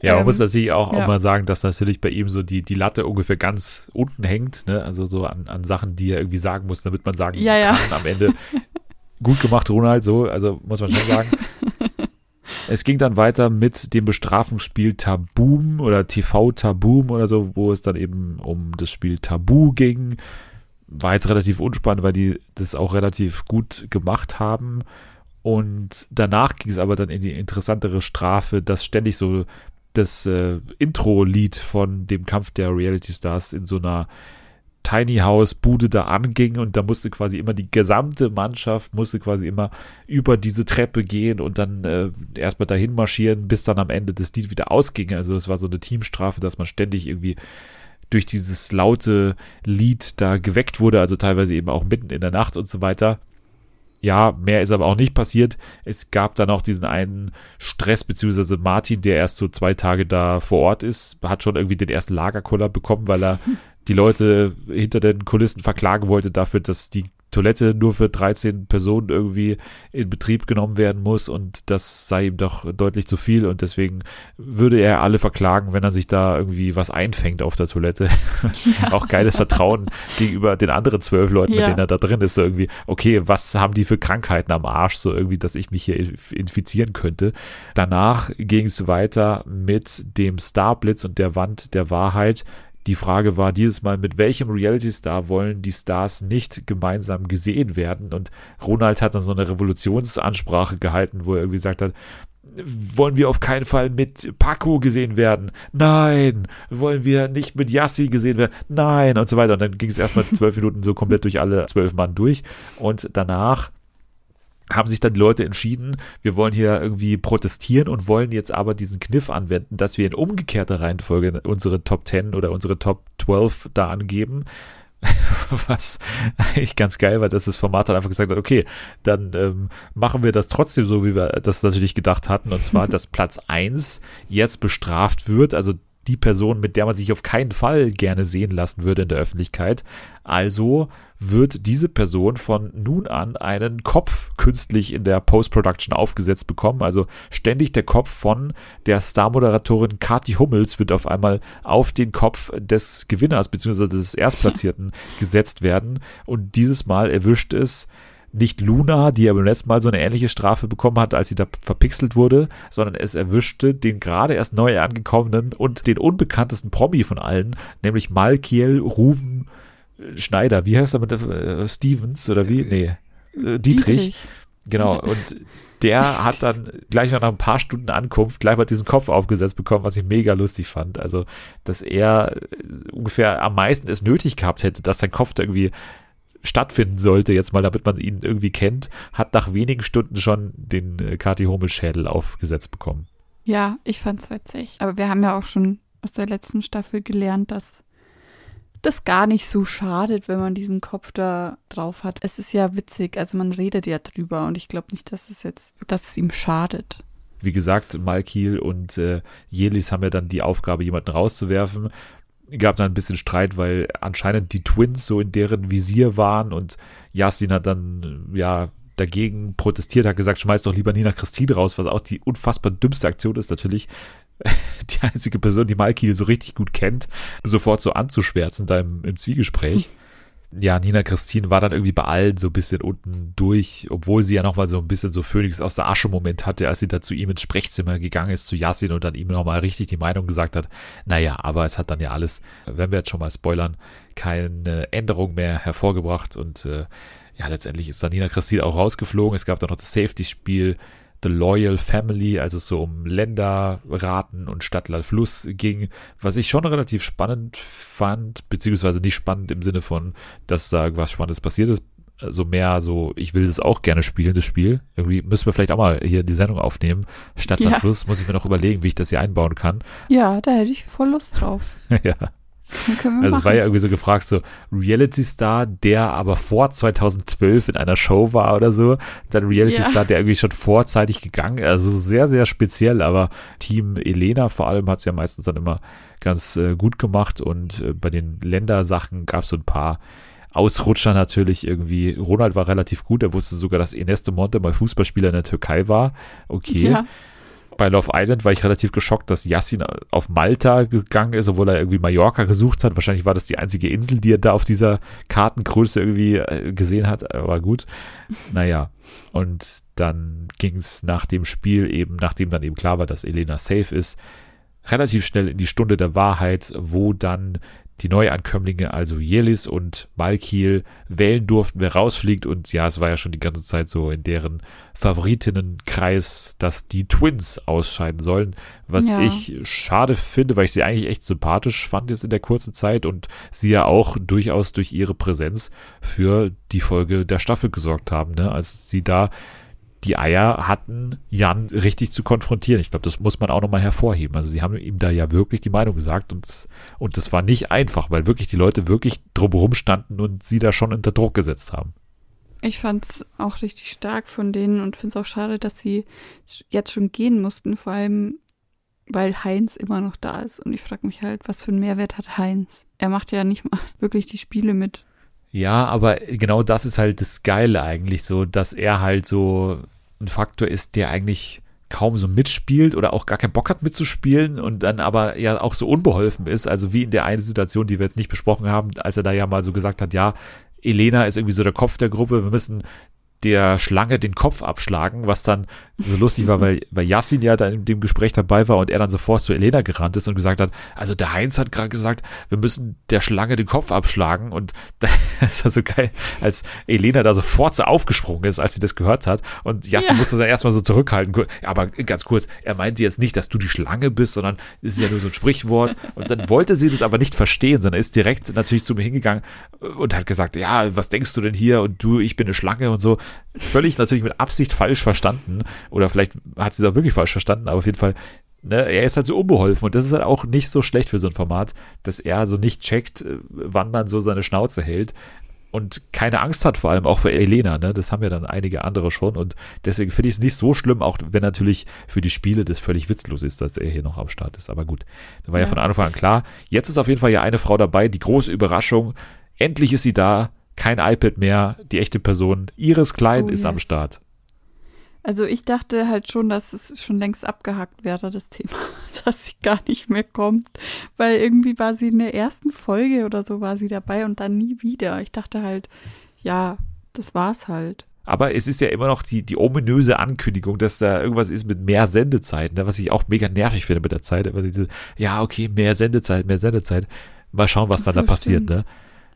Ja, man ähm, muss natürlich auch, ja. auch mal sagen, dass natürlich bei ihm so die, die Latte ungefähr ganz unten hängt, ne? Also so an, an Sachen, die er irgendwie sagen muss, damit man sagen ja, kann ja. am Ende. (laughs) Gut gemacht, Ronald, so, also muss man schon sagen. (laughs) Es ging dann weiter mit dem Bestrafungsspiel Taboom oder TV Taboom oder so, wo es dann eben um das Spiel Tabu ging. War jetzt relativ unspannend, weil die das auch relativ gut gemacht haben. Und danach ging es aber dann in die interessantere Strafe, dass ständig so das äh, Intro-Lied von dem Kampf der Reality Stars in so einer Tiny House Bude da anging und da musste quasi immer die gesamte Mannschaft musste quasi immer über diese Treppe gehen und dann äh, erstmal dahin marschieren, bis dann am Ende das Lied wieder ausging. Also es war so eine Teamstrafe, dass man ständig irgendwie durch dieses laute Lied da geweckt wurde, also teilweise eben auch mitten in der Nacht und so weiter. Ja, mehr ist aber auch nicht passiert. Es gab dann auch diesen einen Stress, beziehungsweise Martin, der erst so zwei Tage da vor Ort ist, hat schon irgendwie den ersten Lagerkoller bekommen, weil er (laughs) die Leute hinter den Kulissen verklagen wollte dafür, dass die Toilette nur für 13 Personen irgendwie in Betrieb genommen werden muss und das sei ihm doch deutlich zu viel und deswegen würde er alle verklagen, wenn er sich da irgendwie was einfängt auf der Toilette. Ja. (laughs) Auch geiles Vertrauen gegenüber den anderen zwölf Leuten, ja. mit denen er da drin ist, so irgendwie, okay, was haben die für Krankheiten am Arsch, so irgendwie, dass ich mich hier infizieren könnte. Danach ging es weiter mit dem Starblitz und der Wand der Wahrheit die Frage war dieses Mal, mit welchem Reality-Star wollen die Stars nicht gemeinsam gesehen werden? Und Ronald hat dann so eine Revolutionsansprache gehalten, wo er irgendwie gesagt hat, wollen wir auf keinen Fall mit Paco gesehen werden? Nein. Wollen wir nicht mit Yassi gesehen werden? Nein. Und so weiter. Und dann ging es erstmal (laughs) zwölf Minuten so komplett durch alle zwölf Mann durch. Und danach haben sich dann die Leute entschieden, wir wollen hier irgendwie protestieren und wollen jetzt aber diesen Kniff anwenden, dass wir in umgekehrter Reihenfolge unsere Top 10 oder unsere Top 12 da angeben. (laughs) Was eigentlich ganz geil war, dass das Format dann einfach gesagt hat, okay, dann ähm, machen wir das trotzdem so, wie wir das natürlich gedacht hatten, und zwar, (laughs) dass Platz 1 jetzt bestraft wird, also die Person, mit der man sich auf keinen Fall gerne sehen lassen würde in der Öffentlichkeit. Also wird diese Person von nun an einen Kopf künstlich in der Post-Production aufgesetzt bekommen. Also ständig der Kopf von der Star-Moderatorin Kati Hummels wird auf einmal auf den Kopf des Gewinners bzw. des Erstplatzierten (laughs) gesetzt werden. Und dieses Mal erwischt es nicht Luna, die ja beim letzten Mal so eine ähnliche Strafe bekommen hat, als sie da verpixelt wurde, sondern es erwischte den gerade erst neu angekommenen und den unbekanntesten Promi von allen, nämlich Malkiel Ruven Schneider. Wie heißt er mit äh, Stevens oder wie? Nee, äh, Dietrich. Dietrich. Genau, (laughs) und der hat dann gleich nach ein paar Stunden Ankunft gleich mal diesen Kopf aufgesetzt bekommen, was ich mega lustig fand. Also, dass er ungefähr am meisten es nötig gehabt hätte, dass sein Kopf da irgendwie stattfinden sollte, jetzt mal, damit man ihn irgendwie kennt, hat nach wenigen Stunden schon den äh, Kati Hummel Schädel aufgesetzt bekommen. Ja, ich fand's witzig. Aber wir haben ja auch schon aus der letzten Staffel gelernt, dass das gar nicht so schadet, wenn man diesen Kopf da drauf hat. Es ist ja witzig, also man redet ja drüber und ich glaube nicht, dass es jetzt, dass es ihm schadet. Wie gesagt, Malkiel und äh, Jelis haben ja dann die Aufgabe, jemanden rauszuwerfen gab dann ein bisschen Streit, weil anscheinend die Twins so in deren Visier waren und Yasin hat dann, ja, dagegen protestiert, hat gesagt, schmeiß doch lieber Nina Christine raus, was auch die unfassbar dümmste Aktion ist, natürlich (laughs) die einzige Person, die Malkiel so richtig gut kennt, sofort so anzuschwärzen da im, im Zwiegespräch. Ja, Nina Christine war dann irgendwie bei allen so ein bisschen unten durch, obwohl sie ja nochmal so ein bisschen so Phoenix aus der Asche-Moment hatte, als sie da zu ihm ins Sprechzimmer gegangen ist, zu Yassin und dann ihm nochmal richtig die Meinung gesagt hat. Naja, aber es hat dann ja alles, wenn wir jetzt schon mal spoilern, keine Änderung mehr hervorgebracht und äh, ja, letztendlich ist dann Nina Christine auch rausgeflogen. Es gab dann noch das Safety-Spiel The Loyal Family, als es so um Länderraten und Stadtland Fluss ging, was ich schon relativ spannend fand, beziehungsweise nicht spannend im Sinne von, dass da was Spannendes passiert ist, also mehr so, ich will das auch gerne spielen, das Spiel. Irgendwie müssen wir vielleicht auch mal hier die Sendung aufnehmen. Stadtland ja. Fluss muss ich mir noch überlegen, wie ich das hier einbauen kann. Ja, da hätte ich voll Lust drauf. (laughs) ja also es war ja irgendwie so gefragt, so Reality Star, der aber vor 2012 in einer Show war oder so. Dann Reality ja. Star, der irgendwie schon vorzeitig gegangen ist. Also sehr, sehr speziell, aber Team Elena vor allem hat es ja meistens dann immer ganz äh, gut gemacht und äh, bei den Ländersachen gab es so ein paar Ausrutscher natürlich irgendwie. Ronald war relativ gut, er wusste sogar, dass Ernesto Monte mal Fußballspieler in der Türkei war. Okay. Ja bei Love Island war ich relativ geschockt, dass Yassin auf Malta gegangen ist, obwohl er irgendwie Mallorca gesucht hat. Wahrscheinlich war das die einzige Insel, die er da auf dieser Kartengröße irgendwie äh, gesehen hat. Aber gut, naja. Und dann ging es nach dem Spiel eben, nachdem dann eben klar war, dass Elena safe ist, relativ schnell in die Stunde der Wahrheit, wo dann die Neuankömmlinge, also Jelis und Malkiel, wählen durften, wer rausfliegt. Und ja, es war ja schon die ganze Zeit so in deren Favoritenkreis, dass die Twins ausscheiden sollen. Was ja. ich schade finde, weil ich sie eigentlich echt sympathisch fand jetzt in der kurzen Zeit und sie ja auch durchaus durch ihre Präsenz für die Folge der Staffel gesorgt haben. Ne? Als sie da die Eier hatten, Jan richtig zu konfrontieren. Ich glaube, das muss man auch nochmal hervorheben. Also sie haben ihm da ja wirklich die Meinung gesagt und, und das war nicht einfach, weil wirklich die Leute wirklich drumherum standen und sie da schon unter Druck gesetzt haben. Ich fand es auch richtig stark von denen und finde es auch schade, dass sie jetzt schon gehen mussten, vor allem weil Heinz immer noch da ist. Und ich frage mich halt, was für einen Mehrwert hat Heinz? Er macht ja nicht mal (laughs) wirklich die Spiele mit. Ja, aber genau das ist halt das Geile eigentlich so, dass er halt so ein Faktor ist, der eigentlich kaum so mitspielt oder auch gar keinen Bock hat mitzuspielen und dann aber ja auch so unbeholfen ist. Also wie in der einen Situation, die wir jetzt nicht besprochen haben, als er da ja mal so gesagt hat, ja, Elena ist irgendwie so der Kopf der Gruppe, wir müssen der Schlange den Kopf abschlagen, was dann so lustig war, weil, weil Yassin ja da in dem Gespräch dabei war und er dann sofort zu Elena gerannt ist und gesagt hat, also der Heinz hat gerade gesagt, wir müssen der Schlange den Kopf abschlagen und (laughs) das war so geil, als Elena da sofort so aufgesprungen ist, als sie das gehört hat und Yassin ja. musste dann erstmal so zurückhalten, aber ganz kurz, er meinte jetzt nicht, dass du die Schlange bist, sondern es ist ja nur so ein Sprichwort (laughs) und dann wollte sie das aber nicht verstehen, sondern ist direkt natürlich zu mir hingegangen und hat gesagt, ja, was denkst du denn hier und du, ich bin eine Schlange und so völlig natürlich mit Absicht falsch verstanden. Oder vielleicht hat sie es auch wirklich falsch verstanden, aber auf jeden Fall, ne, er ist halt so unbeholfen. Und das ist halt auch nicht so schlecht für so ein Format, dass er so nicht checkt, äh, wann man so seine Schnauze hält. und keine Angst hat, vor allem auch für Elena. Ne? Das haben ja dann einige andere schon. Und deswegen finde ich es nicht so schlimm, auch wenn natürlich für die Spiele das völlig witzlos ist, dass er hier noch am Start ist. Aber gut, da war ja. ja von Anfang an klar. Jetzt ist auf jeden Fall ja eine Frau dabei. Die große Überraschung. Endlich ist sie da. Kein iPad mehr. Die echte Person. Iris Klein oh, ist yes. am Start. Also ich dachte halt schon, dass es schon längst abgehackt wäre, das Thema, (laughs) dass sie gar nicht mehr kommt. Weil irgendwie war sie in der ersten Folge oder so war sie dabei und dann nie wieder. Ich dachte halt, ja, das war's halt. Aber es ist ja immer noch die, die ominöse Ankündigung, dass da irgendwas ist mit mehr Sendezeiten, ne, was ich auch mega nervig finde mit der Zeit. Diese, ja, okay, mehr Sendezeit, mehr Sendezeit. Mal schauen, was dann so, da passiert, ne?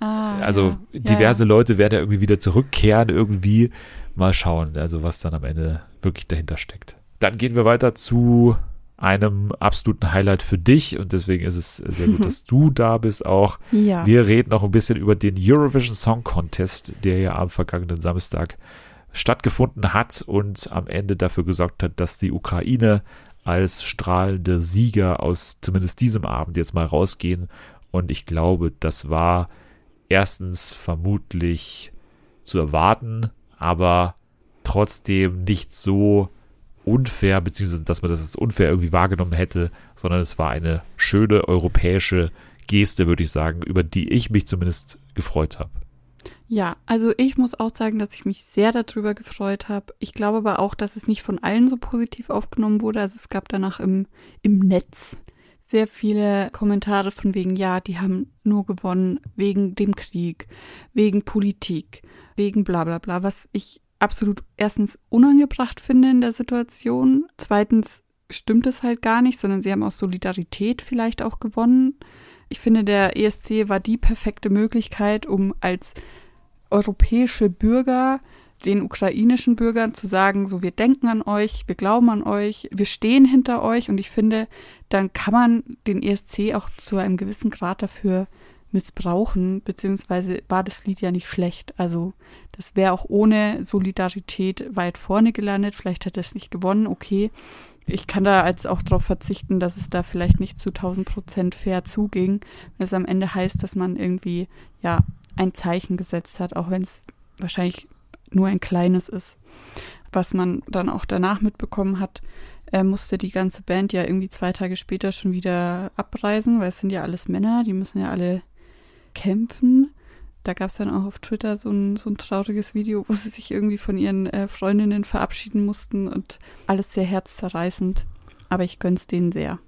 Ah, also ja. diverse ja, ja. Leute werden ja irgendwie wieder zurückkehren irgendwie mal schauen, also was dann am Ende wirklich dahinter steckt. Dann gehen wir weiter zu einem absoluten Highlight für dich und deswegen ist es sehr gut, (laughs) dass du da bist auch. Ja. Wir reden noch ein bisschen über den Eurovision Song Contest, der ja am vergangenen Samstag stattgefunden hat und am Ende dafür gesorgt hat, dass die Ukraine als strahlende Sieger aus zumindest diesem Abend jetzt mal rausgehen. Und ich glaube, das war erstens vermutlich zu erwarten, aber trotzdem nicht so unfair, beziehungsweise dass man das als unfair irgendwie wahrgenommen hätte, sondern es war eine schöne europäische Geste, würde ich sagen, über die ich mich zumindest gefreut habe. Ja, also ich muss auch sagen, dass ich mich sehr darüber gefreut habe. Ich glaube aber auch, dass es nicht von allen so positiv aufgenommen wurde. Also es gab danach im, im Netz sehr viele Kommentare von wegen, ja, die haben nur gewonnen wegen dem Krieg, wegen Politik, wegen bla bla bla, was ich absolut erstens unangebracht finde in der Situation. Zweitens stimmt es halt gar nicht, sondern sie haben aus Solidarität vielleicht auch gewonnen. Ich finde, der ESC war die perfekte Möglichkeit, um als europäische Bürger den ukrainischen Bürgern zu sagen, so wir denken an euch, wir glauben an euch, wir stehen hinter euch und ich finde, dann kann man den ESC auch zu einem gewissen Grad dafür missbrauchen, beziehungsweise war das Lied ja nicht schlecht. Also das wäre auch ohne Solidarität weit vorne gelandet. Vielleicht hätte es nicht gewonnen, okay. Ich kann da als auch darauf verzichten, dass es da vielleicht nicht zu 1000 Prozent fair zuging, wenn es am Ende heißt, dass man irgendwie ja ein Zeichen gesetzt hat, auch wenn es wahrscheinlich nur ein kleines ist. Was man dann auch danach mitbekommen hat, äh, musste die ganze Band ja irgendwie zwei Tage später schon wieder abreisen, weil es sind ja alles Männer, die müssen ja alle kämpfen. Da gab es dann auch auf Twitter so ein, so ein trauriges Video, wo sie sich irgendwie von ihren äh, Freundinnen verabschieden mussten und alles sehr herzzerreißend. Aber ich gönn's denen sehr.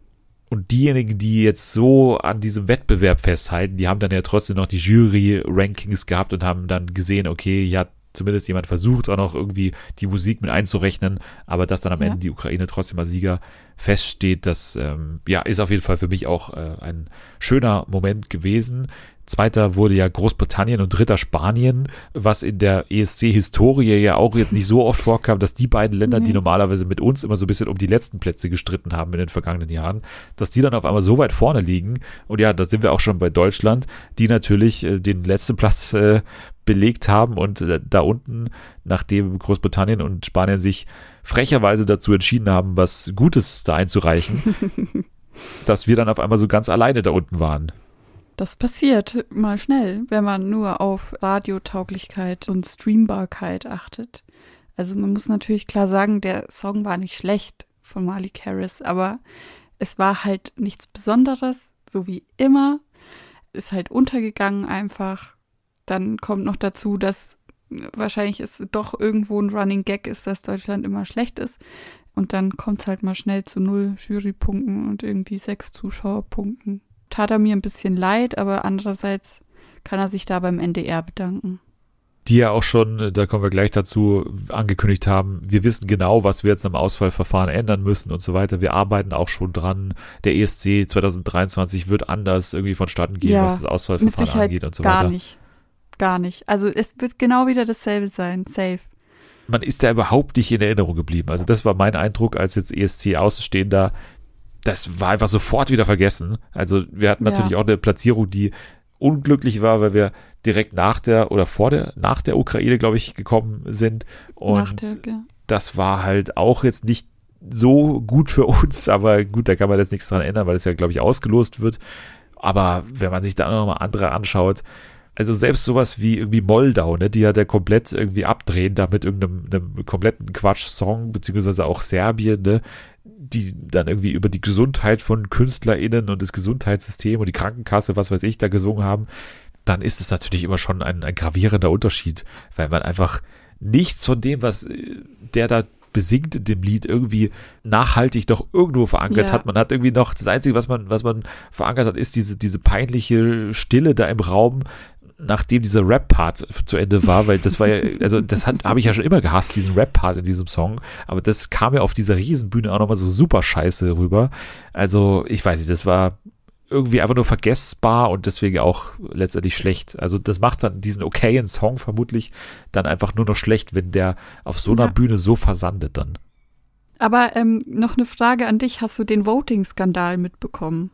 Und diejenigen, die jetzt so an diesem Wettbewerb festhalten, die haben dann ja trotzdem noch die Jury-Rankings gehabt und haben dann gesehen, okay, ja, zumindest jemand versucht auch noch irgendwie die Musik mit einzurechnen, aber dass dann am ja. Ende die Ukraine trotzdem als Sieger feststeht, das ähm, ja ist auf jeden Fall für mich auch äh, ein schöner Moment gewesen. Zweiter wurde ja Großbritannien und dritter Spanien, was in der ESC-Historie ja auch jetzt nicht so oft vorkam, dass die beiden Länder, mhm. die normalerweise mit uns immer so ein bisschen um die letzten Plätze gestritten haben in den vergangenen Jahren, dass die dann auf einmal so weit vorne liegen. Und ja, da sind wir auch schon bei Deutschland, die natürlich äh, den letzten Platz äh, belegt haben und äh, da unten, nachdem Großbritannien und Spanien sich frecherweise dazu entschieden haben, was Gutes da einzureichen, (laughs) dass wir dann auf einmal so ganz alleine da unten waren. Das passiert mal schnell, wenn man nur auf Radiotauglichkeit und Streambarkeit achtet. Also man muss natürlich klar sagen, der Song war nicht schlecht von Malik Harris, aber es war halt nichts Besonderes, so wie immer. Ist halt untergegangen einfach. Dann kommt noch dazu, dass wahrscheinlich es doch irgendwo ein Running Gag ist, dass Deutschland immer schlecht ist. Und dann kommt es halt mal schnell zu null Jurypunkten und irgendwie sechs Zuschauerpunkten tat er mir ein bisschen leid, aber andererseits kann er sich da beim NDR bedanken. Die ja auch schon, da kommen wir gleich dazu, angekündigt haben, wir wissen genau, was wir jetzt im Auswahlverfahren ändern müssen und so weiter. Wir arbeiten auch schon dran. Der ESC 2023 wird anders irgendwie vonstatten gehen, ja, was das Auswahlverfahren angeht und so gar weiter. Gar nicht. Gar nicht. Also es wird genau wieder dasselbe sein. Safe man ist da überhaupt nicht in Erinnerung geblieben. Also das war mein Eindruck als jetzt ESC-Außenstehender das war einfach sofort wieder vergessen. Also wir hatten natürlich ja. auch eine Platzierung, die unglücklich war, weil wir direkt nach der oder vor der, nach der Ukraine, glaube ich, gekommen sind. Und der, das war halt auch jetzt nicht so gut für uns, aber gut, da kann man jetzt nichts dran ändern, weil es ja, glaube ich, ausgelost wird. Aber wenn man sich da nochmal andere anschaut, also selbst sowas wie irgendwie Moldau, ne, die ja der komplett irgendwie abdrehen, da mit irgendeinem einem kompletten Quatsch-Song, beziehungsweise auch Serbien, ne, die dann irgendwie über die Gesundheit von KünstlerInnen und das Gesundheitssystem und die Krankenkasse, was weiß ich, da gesungen haben, dann ist es natürlich immer schon ein, ein gravierender Unterschied, weil man einfach nichts von dem, was äh, der da besingt in dem Lied irgendwie nachhaltig doch irgendwo verankert ja. hat. Man hat irgendwie noch, das Einzige, was man, was man verankert hat, ist diese, diese peinliche Stille da im Raum, nachdem dieser Rap-Part zu Ende war, weil das war ja, (laughs) also das habe ich ja schon immer gehasst, diesen Rap-Part in diesem Song, aber das kam ja auf dieser Riesenbühne auch nochmal so super scheiße rüber. Also ich weiß nicht, das war irgendwie einfach nur vergessbar und deswegen auch letztendlich schlecht. Also das macht dann diesen okayen Song vermutlich dann einfach nur noch schlecht, wenn der auf so einer ja. Bühne so versandet dann. Aber ähm, noch eine Frage an dich. Hast du den Voting-Skandal mitbekommen?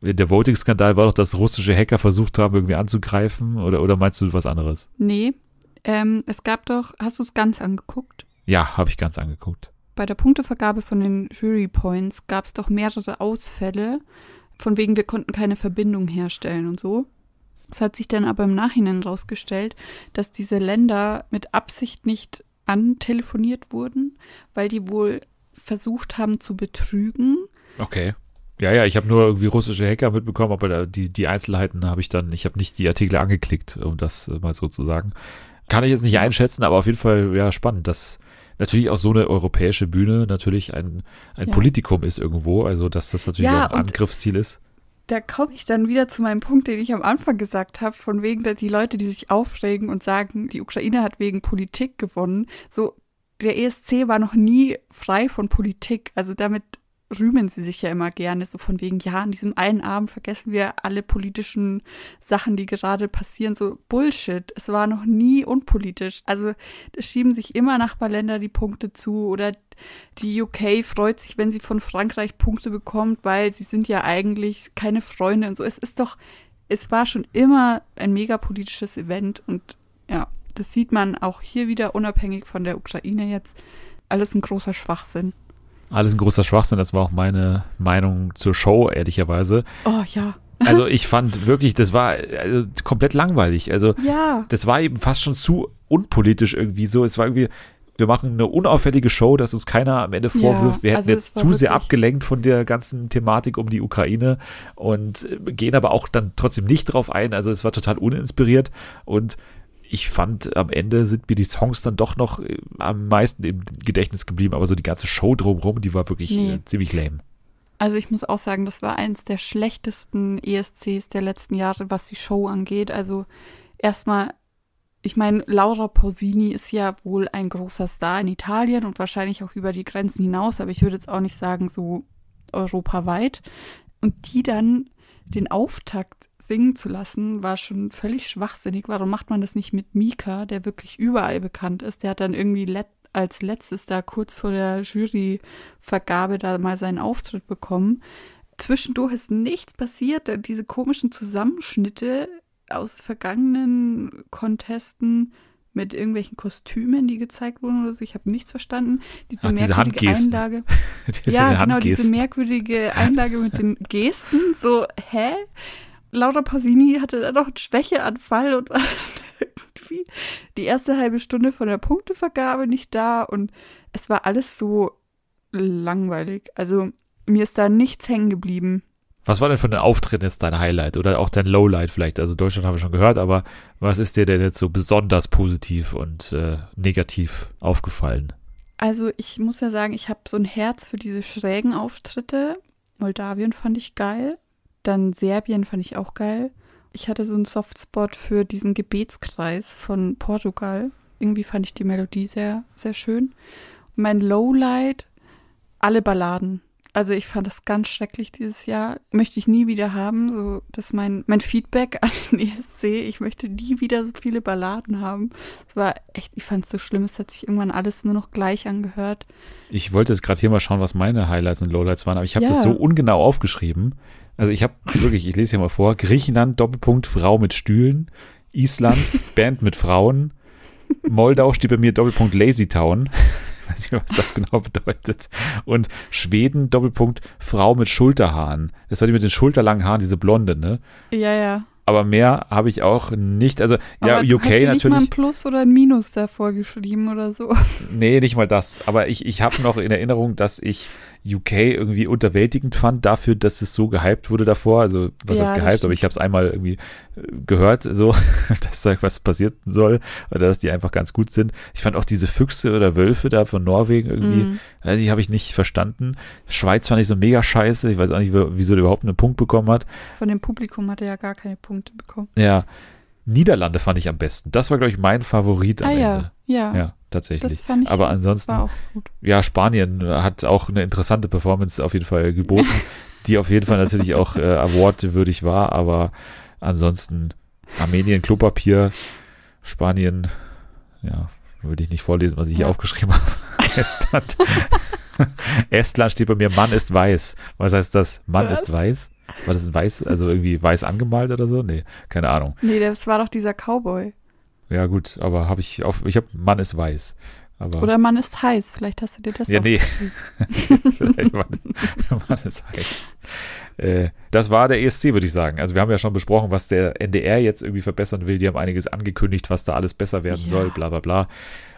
Der Voting-Skandal war doch, dass russische Hacker versucht haben, irgendwie anzugreifen oder, oder meinst du was anderes? Nee. Ähm, es gab doch, hast du es ganz angeguckt? Ja, habe ich ganz angeguckt. Bei der Punktevergabe von den Jury Points gab es doch mehrere Ausfälle von wegen, wir konnten keine Verbindung herstellen und so. Es hat sich dann aber im Nachhinein herausgestellt, dass diese Länder mit Absicht nicht antelefoniert wurden, weil die wohl versucht haben zu betrügen. Okay. Ja, ja, ich habe nur irgendwie russische Hacker mitbekommen, aber die, die Einzelheiten habe ich dann, ich habe nicht die Artikel angeklickt, um das mal so zu sagen. Kann ich jetzt nicht einschätzen, aber auf jeden Fall, ja, spannend, dass natürlich auch so eine europäische Bühne natürlich ein, ein ja. Politikum ist irgendwo, also dass das natürlich ja, auch ein Angriffsziel ist. Da komme ich dann wieder zu meinem Punkt, den ich am Anfang gesagt habe, von wegen die Leute, die sich aufregen und sagen, die Ukraine hat wegen Politik gewonnen. So, der ESC war noch nie frei von Politik. Also damit rühmen sie sich ja immer gerne, so von wegen, ja, an diesem einen Abend vergessen wir alle politischen Sachen, die gerade passieren. So Bullshit. Es war noch nie unpolitisch. Also schieben sich immer Nachbarländer die Punkte zu oder die UK freut sich, wenn sie von Frankreich Punkte bekommt, weil sie sind ja eigentlich keine Freunde und so. Es ist doch, es war schon immer ein mega politisches Event und ja, das sieht man auch hier wieder unabhängig von der Ukraine jetzt. Alles ein großer Schwachsinn. Alles ein großer Schwachsinn, das war auch meine Meinung zur Show, ehrlicherweise. Oh ja. (laughs) Also ich fand wirklich, das war also komplett langweilig. Also ja. das war eben fast schon zu unpolitisch irgendwie so. Es war irgendwie, wir machen eine unauffällige Show, dass uns keiner am Ende vorwirft, ja, wir hätten also jetzt zu sehr abgelenkt von der ganzen Thematik um die Ukraine und gehen aber auch dann trotzdem nicht drauf ein. Also es war total uninspiriert und ich fand, am Ende sind mir die Songs dann doch noch äh, am meisten im Gedächtnis geblieben, aber so die ganze Show drumherum, die war wirklich nee. äh, ziemlich lame. Also ich muss auch sagen, das war eins der schlechtesten ESCs der letzten Jahre, was die Show angeht. Also erstmal, ich meine, Laura Pausini ist ja wohl ein großer Star in Italien und wahrscheinlich auch über die Grenzen hinaus, aber ich würde jetzt auch nicht sagen so europaweit. Und die dann den Auftakt singen zu lassen, war schon völlig schwachsinnig. Warum macht man das nicht mit Mika, der wirklich überall bekannt ist? Der hat dann irgendwie let als letztes da kurz vor der Juryvergabe da mal seinen Auftritt bekommen. Zwischendurch ist nichts passiert. Diese komischen Zusammenschnitte aus vergangenen Contesten mit irgendwelchen Kostümen, die gezeigt wurden oder so. Ich habe nichts verstanden. Diese Ach, merkwürdige diese Einlage. (laughs) diese ja, genau, diese merkwürdige Einlage mit den Gesten. So, hä? Laura Pausini hatte da noch einen Schwächeanfall und war (laughs) irgendwie die erste halbe Stunde von der Punktevergabe nicht da und es war alles so langweilig. Also mir ist da nichts hängen geblieben. Was war denn von den Auftritten jetzt dein Highlight oder auch dein Lowlight vielleicht? Also Deutschland haben wir schon gehört, aber was ist dir denn jetzt so besonders positiv und äh, negativ aufgefallen? Also ich muss ja sagen, ich habe so ein Herz für diese schrägen Auftritte. Moldawien fand ich geil. Dann Serbien fand ich auch geil. Ich hatte so einen Softspot für diesen Gebetskreis von Portugal. Irgendwie fand ich die Melodie sehr, sehr schön. Und mein Lowlight, alle Balladen. Also ich fand das ganz schrecklich dieses Jahr. Möchte ich nie wieder haben. So, das ist mein, mein Feedback (laughs) an den ESC. Ich möchte nie wieder so viele Balladen haben. Es war echt, ich fand es so schlimm. Es hat sich irgendwann alles nur noch gleich angehört. Ich wollte jetzt gerade hier mal schauen, was meine Highlights und Lowlights waren, aber ich habe ja. das so ungenau aufgeschrieben. Also ich habe (laughs) wirklich, ich lese hier mal vor, Griechenland, Doppelpunkt, Frau mit Stühlen, Island, (laughs) Band mit Frauen, Moldau steht bei mir Doppelpunkt Lazy Town. Weiß nicht mehr, was das genau bedeutet. Und Schweden, Doppelpunkt, Frau mit Schulterhaaren. Das war die mit den schulterlangen Haaren, diese Blonde, ne? Ja, ja. aber mehr habe ich auch nicht. Also, Aber ja, du UK hast dir nicht mal natürlich. ein Plus oder ein Minus davor geschrieben oder so. (laughs) Nee, nicht mal das. Aber ich, ich habe noch in Erinnerung, dass ich UK irgendwie unterwältigend fand dafür, dass es so gehypt wurde davor. Also, was Ja, heißt gehypt? Aber ich habe es einmal irgendwie gehört, so, (laughs) dass da was passieren soll oder dass die einfach ganz gut sind. Ich fand auch diese Füchse oder Wölfe da von Norwegen irgendwie, Mm. äh, die habe ich nicht verstanden. Schweiz fand ich so mega scheiße. Ich weiß auch nicht, wieso der überhaupt einen Punkt bekommen hat. Von dem Publikum hat er ja gar keine Punkte bekommen. Ja. Niederlande fand ich am besten. Das war, glaube ich, mein Favorit am ah Ende. ja, ja. Ja, tatsächlich. das fand ich Aber ansonsten, war auch gut. ja, Spanien hat auch eine interessante Performance auf jeden Fall geboten, (laughs) die auf jeden Fall natürlich auch äh, awardwürdig war, aber ansonsten Armenien, Klopapier, Spanien, ja, würde ich nicht vorlesen, was ich hier Ja. aufgeschrieben habe. (laughs) Estland. (laughs) Estland steht bei mir, Mann ist weiß. Was heißt das? Mann Was? ist weiß? War das weiß, also irgendwie weiß angemalt oder so? Nee, keine Ahnung. Nee, das war doch dieser Cowboy. Ja, gut, aber habe ich auf, ich habe Mann ist weiß. Aber Oder man ist heiß. Vielleicht hast du dir das Ja, nee. (laughs) Vielleicht war, war das heiß. Äh, das war der ESC, würde ich sagen. Also wir haben ja schon besprochen, was der NDR jetzt irgendwie verbessern will. Die haben einiges angekündigt, was da alles besser werden Ja. soll, bla bla bla.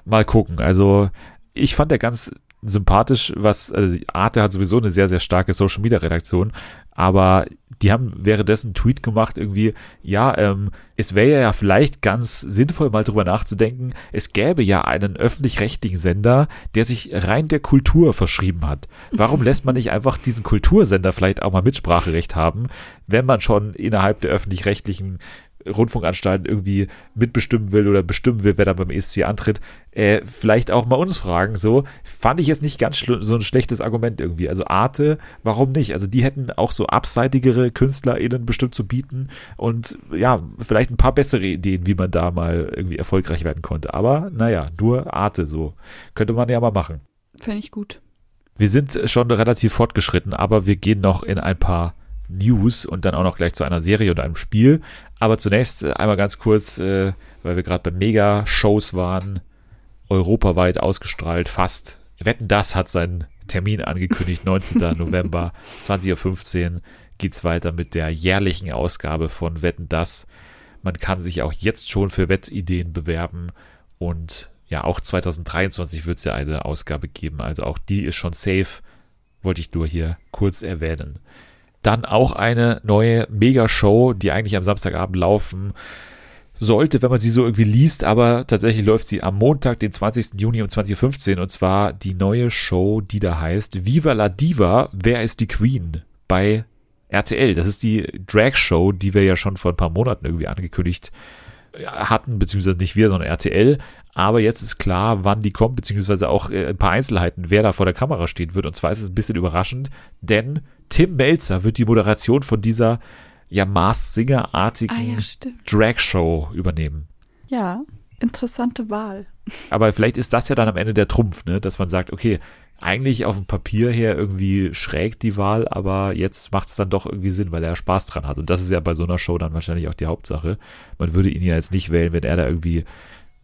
Mal gucken. Also ich fand der ganz sympathisch, was also Arte hat sowieso eine sehr, sehr starke Social Media Redaktion, aber die haben währenddessen einen Tweet gemacht, irgendwie, ja, ähm, es wäre ja vielleicht ganz sinnvoll, mal drüber nachzudenken, es gäbe ja einen öffentlich-rechtlichen Sender, der sich rein der Kultur verschrieben hat. Warum (laughs) lässt man nicht einfach diesen Kultursender vielleicht auch mal Mitspracherecht haben, wenn man schon innerhalb der öffentlich-rechtlichen Rundfunkanstalten irgendwie mitbestimmen will oder bestimmen will, wer da beim ESC antritt, äh, vielleicht auch mal uns fragen. So fand ich jetzt nicht ganz so ein schlechtes Argument irgendwie. Also Arte, warum nicht? Also die hätten auch so abseitigere KünstlerInnen bestimmt zu bieten und ja, vielleicht ein paar bessere Ideen, wie man da mal irgendwie erfolgreich werden konnte. Aber naja, nur Arte so. Könnte man ja mal machen. Finde ich gut. Wir sind schon relativ fortgeschritten, aber wir gehen noch in ein paar News und dann auch noch gleich zu einer Serie und einem Spiel. Aber zunächst äh, einmal ganz kurz, äh, weil wir gerade bei Mega-Shows waren, europaweit ausgestrahlt, fast. Wetten, das hat seinen Termin angekündigt, (laughs) 19. November, 20.15 Uhr geht's weiter mit der jährlichen Ausgabe von Wetten, das. Man kann sich auch jetzt schon für Wettideen bewerben und ja, auch 2023 wird es ja eine Ausgabe geben, also auch die ist schon safe, wollte ich nur hier kurz erwähnen. Dann auch eine neue Mega-Show, die eigentlich am Samstagabend laufen sollte, wenn man sie so irgendwie liest, aber tatsächlich läuft sie am Montag, den 20. Juni um 2015 und zwar die neue Show, die da heißt Viva la Diva, wer ist die Queen? bei RTL. Das ist die Drag-Show, die wir ja schon vor ein paar Monaten irgendwie angekündigt hatten, beziehungsweise nicht wir, sondern RTL. Aber jetzt ist klar, wann die kommt, beziehungsweise auch äh, ein paar Einzelheiten, wer da vor der Kamera stehen wird. Und zwar ist es ein bisschen überraschend, denn Tim Melzer wird die Moderation von dieser ja Mars Singer-artigen Ah ja. Drag-Show übernehmen. Ja, interessante Wahl. (laughs) Aber vielleicht ist das ja dann am Ende der Trumpf, ne? dass man sagt, okay, eigentlich auf dem Papier her irgendwie schräg die Wahl, aber jetzt macht es dann doch irgendwie Sinn, weil er Spaß dran hat. Und das ist ja bei so einer Show dann wahrscheinlich auch die Hauptsache. Man würde ihn ja jetzt nicht wählen, wenn er da irgendwie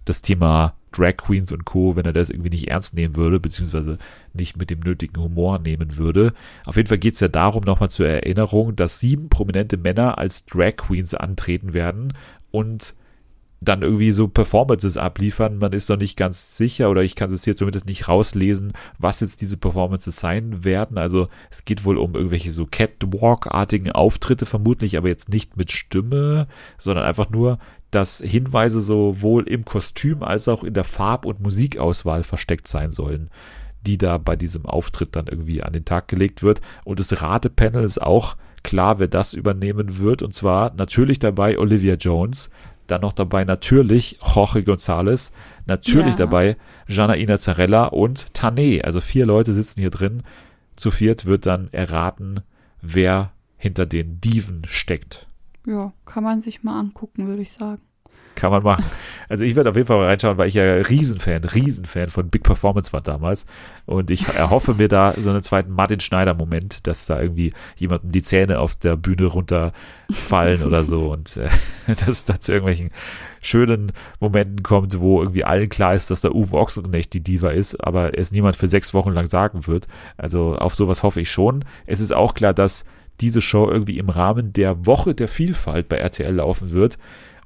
das Thema Drag Queens und Co., wenn er das irgendwie nicht ernst nehmen würde, beziehungsweise nicht mit dem nötigen Humor nehmen würde. Auf jeden Fall geht es ja darum, nochmal zur Erinnerung, dass sieben prominente Männer als Drag Queens antreten werden und dann irgendwie so Performances abliefern. Man ist noch nicht ganz sicher oder ich kann es hier zumindest nicht rauslesen, was jetzt diese Performances sein werden. Also es geht wohl um irgendwelche so Catwalk-artigen Auftritte vermutlich, aber jetzt nicht mit Stimme, sondern einfach nur, dass Hinweise sowohl im Kostüm als auch in der Farb- und Musikauswahl versteckt sein sollen, die da bei diesem Auftritt dann irgendwie an den Tag gelegt wird. Und das Ratepanel ist auch klar, wer das übernehmen wird. Und zwar natürlich dabei Olivia Jones, dann noch dabei natürlich Jorge González, natürlich Ja. dabei Janaina Zarella und Tané. Also vier Leute sitzen hier drin. Zu viert wird dann erraten, wer hinter den Diven steckt. Ja, kann man sich mal angucken, würde ich sagen. Kann man machen. Also ich werde auf jeden Fall reinschauen, weil ich ja Riesenfan, Riesenfan von Big Performance war damals. Und ich erhoffe mir da so einen zweiten Martin Schneider-Moment, dass da irgendwie jemandem die Zähne auf der Bühne runterfallen oder so. Und äh, (laughs) dass es da zu irgendwelchen schönen Momenten kommt, wo irgendwie allen klar ist, dass der Uwe Ochsenknecht die Diva ist, aber es niemand für sechs Wochen lang sagen wird. Also auf sowas hoffe ich schon. Es ist auch klar, dass diese Show irgendwie im Rahmen der Woche der Vielfalt bei RTL laufen wird.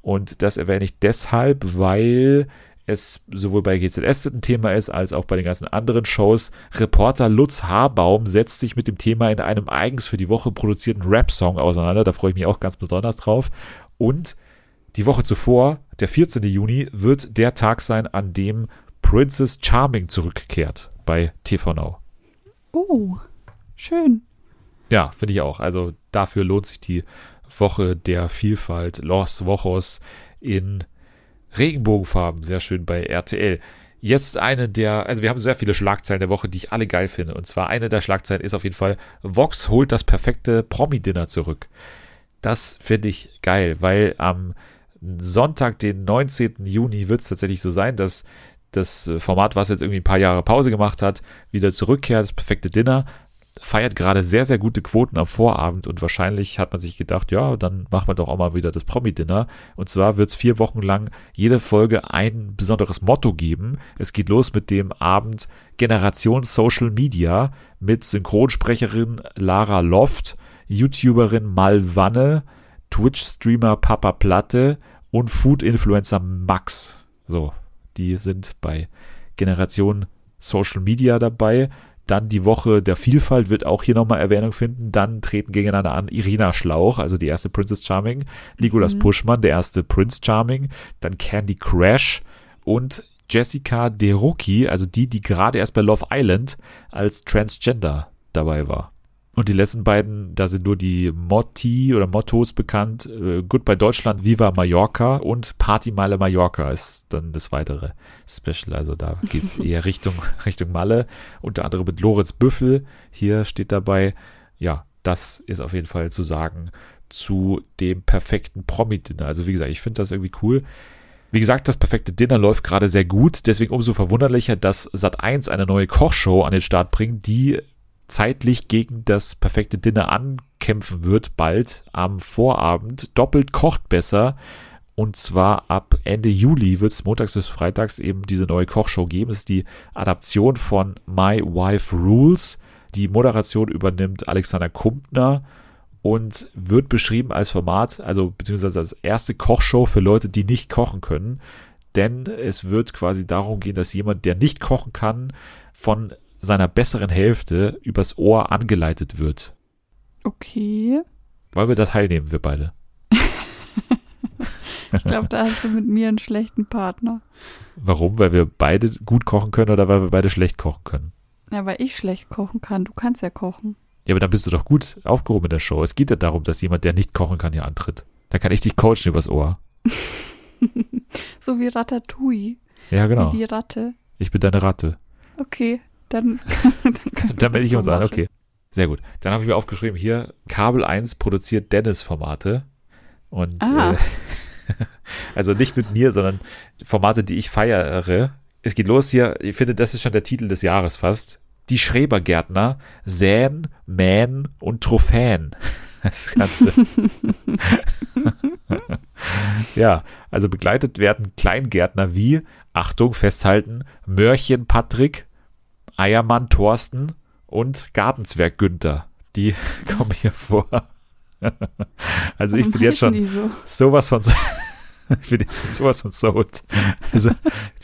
Und das erwähne ich deshalb, weil es sowohl bei GZS ein Thema ist, als auch bei den ganzen anderen Shows. Reporter Lutz Haarbaum setzt sich mit dem Thema in einem eigens für die Woche produzierten Rap-Song auseinander. Da freue ich mich auch ganz besonders drauf. Und die Woche zuvor, der 14. Juni, wird der Tag sein, an dem Princess Charming zurückkehrt bei TV Now. Oh, schön. Ja, finde ich auch. Also dafür lohnt sich die Woche der Vielfalt, Los Wochos in Regenbogenfarben, sehr schön bei RTL. Jetzt eine der, also wir haben sehr viele Schlagzeilen der Woche, die ich alle geil finde. Und zwar eine der Schlagzeilen ist auf jeden Fall, Vox holt das perfekte Promi-Dinner zurück. Das finde ich geil, weil am Sonntag, den 19. Juni, wird es tatsächlich so sein, dass das Format, was jetzt irgendwie ein paar Jahre Pause gemacht hat, wieder zurückkehrt, das perfekte Dinner feiert gerade sehr, sehr gute Quoten am Vorabend und wahrscheinlich hat man sich gedacht, ja, dann machen wir doch auch mal wieder das Promi-Dinner. Und zwar wird es vier Wochen lang jede Folge ein besonderes Motto geben. Es geht los mit dem Abend Generation Social Media mit Synchronsprecherin Lara Loft, YouTuberin Malwanne, Twitch-Streamer Papa Platte und Food-Influencer Max. So, die sind bei Generation Social Media dabei. Dann die Woche der Vielfalt wird auch hier nochmal Erwähnung finden. Dann treten gegeneinander an Irina Schlauch, also die erste Princess Charming, Nicolas mhm. Puschmann, der erste Prince Charming, dann Candy Crash und Jessica Derucki, also die, die gerade erst bei Love Island als Transgender dabei war. Und die letzten beiden, da sind nur die Motti oder Mottos bekannt. Äh, Goodbye Deutschland, Viva Mallorca und Party Malle Mallorca ist dann das weitere Special. Also da geht es (laughs) eher Richtung, Richtung Malle. Unter anderem mit Lorenz Büffel. Hier steht dabei, ja, das ist auf jeden Fall zu sagen zu dem perfekten Promi-Dinner. Also wie gesagt, ich finde das irgendwie cool. Wie gesagt, das perfekte Dinner läuft gerade sehr gut, deswegen umso verwunderlicher, dass Sat1 eine neue Kochshow an den Start bringt, die zeitlich gegen das perfekte Dinner ankämpfen wird, bald am Vorabend. Doppelt kocht besser. Und zwar ab Ende Juli wird es montags bis freitags eben diese neue Kochshow geben. Es ist die Adaption von My Wife Rules. Die Moderation übernimmt Alexander Kumpner und wird beschrieben als Format, also beziehungsweise als erste Kochshow für Leute, die nicht kochen können. Denn es wird quasi darum gehen, dass jemand, der nicht kochen kann, von seiner besseren Hälfte übers Ohr angeleitet wird. Okay. Weil wir da teilnehmen, wir beide. (laughs) ich glaube, da hast du mit mir einen schlechten Partner. Warum? Weil wir beide gut kochen können oder weil wir beide schlecht kochen können? Ja, weil ich schlecht kochen kann. Du kannst ja kochen. Ja, aber dann bist du doch gut aufgehoben in der Show. Es geht ja darum, dass jemand, der nicht kochen kann, hier antritt. Da kann ich dich coachen übers Ohr. (laughs) so wie Ratatouille. Ja, genau. Wie die Ratte. Ich bin deine Ratte. Okay. Dann, (laughs) dann, dann melde ich uns an, okay. Sehr gut. Dann habe ich mir aufgeschrieben, hier, Kabel 1 produziert Dennis-Formate. Und ah. äh, (laughs) also nicht mit mir, sondern Formate, die ich feiere. Es geht los hier, ich finde, das ist schon der Titel des Jahres fast. Die Schrebergärtner säen, mähen und Trophäen. (laughs) Das Ganze. ja, also begleitet werden Kleingärtner wie, Achtung, festhalten, Mörchen Patrick, Eiermann Thorsten und Gartenzwerg Günther. Die (laughs) kommen hier vor. (laughs) also ich bin jetzt schon so? sowas von (laughs) ich bin jetzt sowas von sold. Also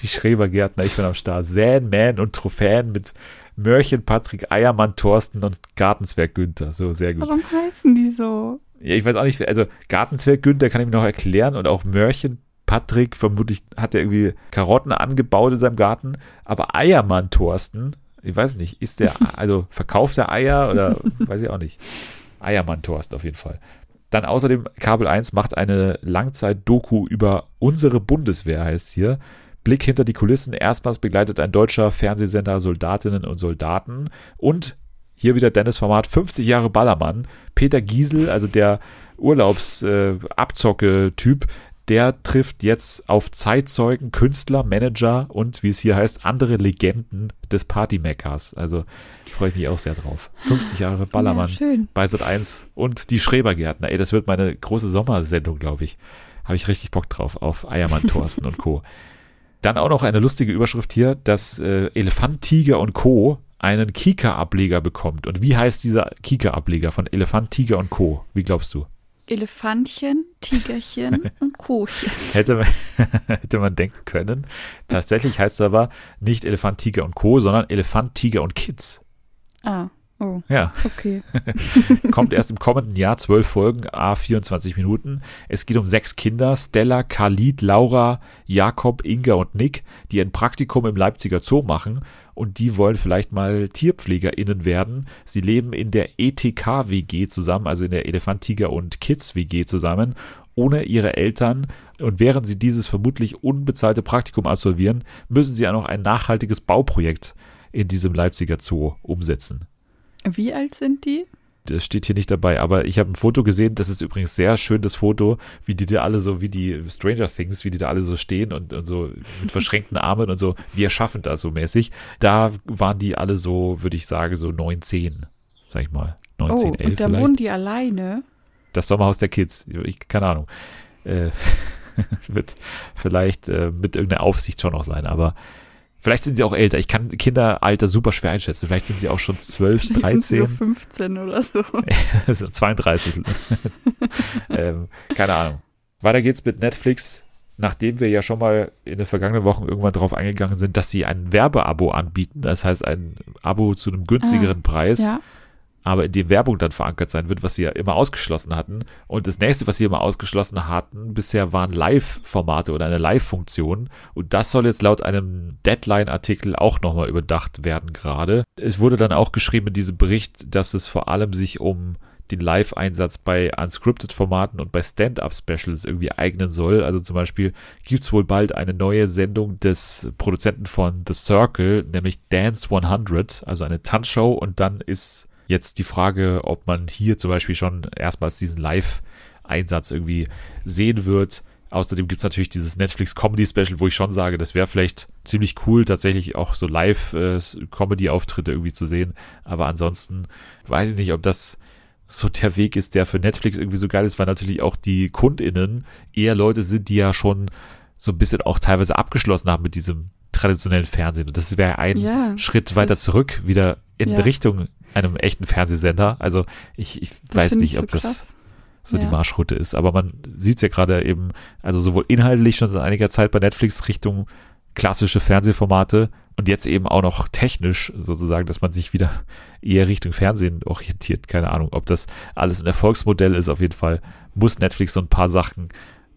die Schrebergärtner, ich bin am Start. Säen, Man und Trophäen mit Mörchen, Patrick, Eiermann, Thorsten und Gartenzwerg Günther. So, sehr gut. Warum heißen die so? Ja, ich weiß auch nicht, also Gartenzwerg Günther kann ich mir noch erklären und auch Mörchen, Patrick, vermutlich hat er irgendwie Karotten angebaut in seinem Garten, aber Eiermann Thorsten, ich weiß nicht, ist der, (laughs) also verkauft er Eier oder weiß ich auch nicht. Eiermann Thorsten auf jeden Fall. Dann außerdem Kabel 1 macht eine Langzeit-Doku über unsere Bundeswehr, heißt hier. Blick hinter die Kulissen. Erstmals begleitet ein deutscher Fernsehsender Soldatinnen und Soldaten. Und hier wieder Dennis Format 50 Jahre Ballermann. Peter Giesel, also der Urlaubsabzocke-Typ, der trifft jetzt auf Zeitzeugen, Künstler, Manager und, wie es hier heißt, andere Legenden des Partymeckers. Also freue ich mich auch sehr drauf. 50 Jahre Ballermann ja, bei Sat 1 und die Schrebergärtner. Ey, das wird meine große Sommersendung, glaube ich. Habe ich richtig Bock drauf, auf Eiermann, Thorsten und Co. (laughs) Dann auch noch eine lustige Überschrift hier, dass äh, Elefant, Tiger und Co. einen Kika-Ableger bekommt. Und wie heißt dieser Kika-Ableger von Elefant, Tiger und Co.? Wie glaubst du? Elefantchen, Tigerchen (laughs) und Kochen. Hätte man, (laughs) hätte man denken können. Tatsächlich heißt es aber nicht Elefant, Tiger und Co., sondern Elefant, Tiger und Kids. Ah, oh. Ja. Okay. (laughs) Kommt erst im kommenden Jahr, zwölf Folgen, a 24 Minuten. Es geht um sechs Kinder, Stella, Khalid, Laura, Jakob, Inga und Nick, die ein Praktikum im Leipziger Zoo machen und die wollen vielleicht mal TierpflegerInnen werden. Sie leben in der ETK-WG zusammen, also in der Elefant, Tiger und Kids-WG zusammen, ohne ihre Eltern. Und während sie dieses vermutlich unbezahlte Praktikum absolvieren, müssen sie auch noch ein nachhaltiges Bauprojekt in diesem Leipziger Zoo umsetzen. Wie alt sind die? das steht hier nicht dabei, aber ich habe ein Foto gesehen, das ist übrigens sehr schön, das Foto, wie die da alle so, wie die Stranger Things, wie die da alle so stehen und, und so mit verschränkten (laughs) Armen und so, wir schaffen das so mäßig. Da waren die alle so, würde ich sagen, so 9, 10, sag ich mal. 9, oh, 10, 11 und da vielleicht. wohnen die alleine. Das Sommerhaus der Kids, ich, keine Ahnung. Äh, (laughs) wird vielleicht äh, mit irgendeiner Aufsicht schon noch sein, aber Vielleicht sind sie auch älter. Ich kann Kinderalter super schwer einschätzen. Vielleicht sind sie auch schon 12, Vielleicht 13. sind sie so 15 oder so. (laughs) also 32. (laughs) ähm, keine Ahnung. Weiter geht's mit Netflix. Nachdem wir ja schon mal in den vergangenen Wochen irgendwann darauf eingegangen sind, dass sie ein Werbeabo anbieten, das heißt ein Abo zu einem günstigeren Ah, Preis, Ja. Aber in dem Werbung dann verankert sein wird, was sie ja immer ausgeschlossen hatten. Und das nächste, was sie immer ausgeschlossen hatten, bisher waren Live-Formate oder eine Live-Funktion. Und das soll jetzt laut einem Deadline-Artikel auch nochmal überdacht werden gerade. Es wurde dann auch geschrieben in diesem Bericht, dass es vor allem sich um den Live-Einsatz bei Unscripted-Formaten und bei Stand-Up-Specials irgendwie eignen soll. Also zum Beispiel gibt es wohl bald eine neue Sendung des Produzenten von The Circle, nämlich Dance 100, also eine Tanzshow. Und dann ist jetzt die Frage, ob man hier zum Beispiel schon erstmals diesen Live-Einsatz irgendwie sehen wird. Außerdem gibt es natürlich dieses Netflix Comedy Special, wo ich schon sage, das wäre vielleicht ziemlich cool, tatsächlich auch so Live-Comedy-Auftritte irgendwie zu sehen. Aber ansonsten weiß ich nicht, ob das so der Weg ist, der für Netflix irgendwie so geil ist, weil natürlich auch die KundInnen eher Leute sind, die ja schon so ein bisschen auch teilweise abgeschlossen haben mit diesem traditionellen Fernsehen. Und das wäre ein Ja, Schritt weiter zurück, wieder in Ja. Richtung einem echten Fernsehsender. Also ich, ich weiß nicht, ich so ob das krass. so die Ja. Marschroute ist. Aber man sieht es ja gerade eben, also sowohl inhaltlich schon seit einiger Zeit bei Netflix Richtung klassische Fernsehformate und jetzt eben auch noch technisch sozusagen, dass man sich wieder eher Richtung Fernsehen orientiert. Keine Ahnung, ob das alles ein Erfolgsmodell ist. Auf jeden Fall muss Netflix so ein paar Sachen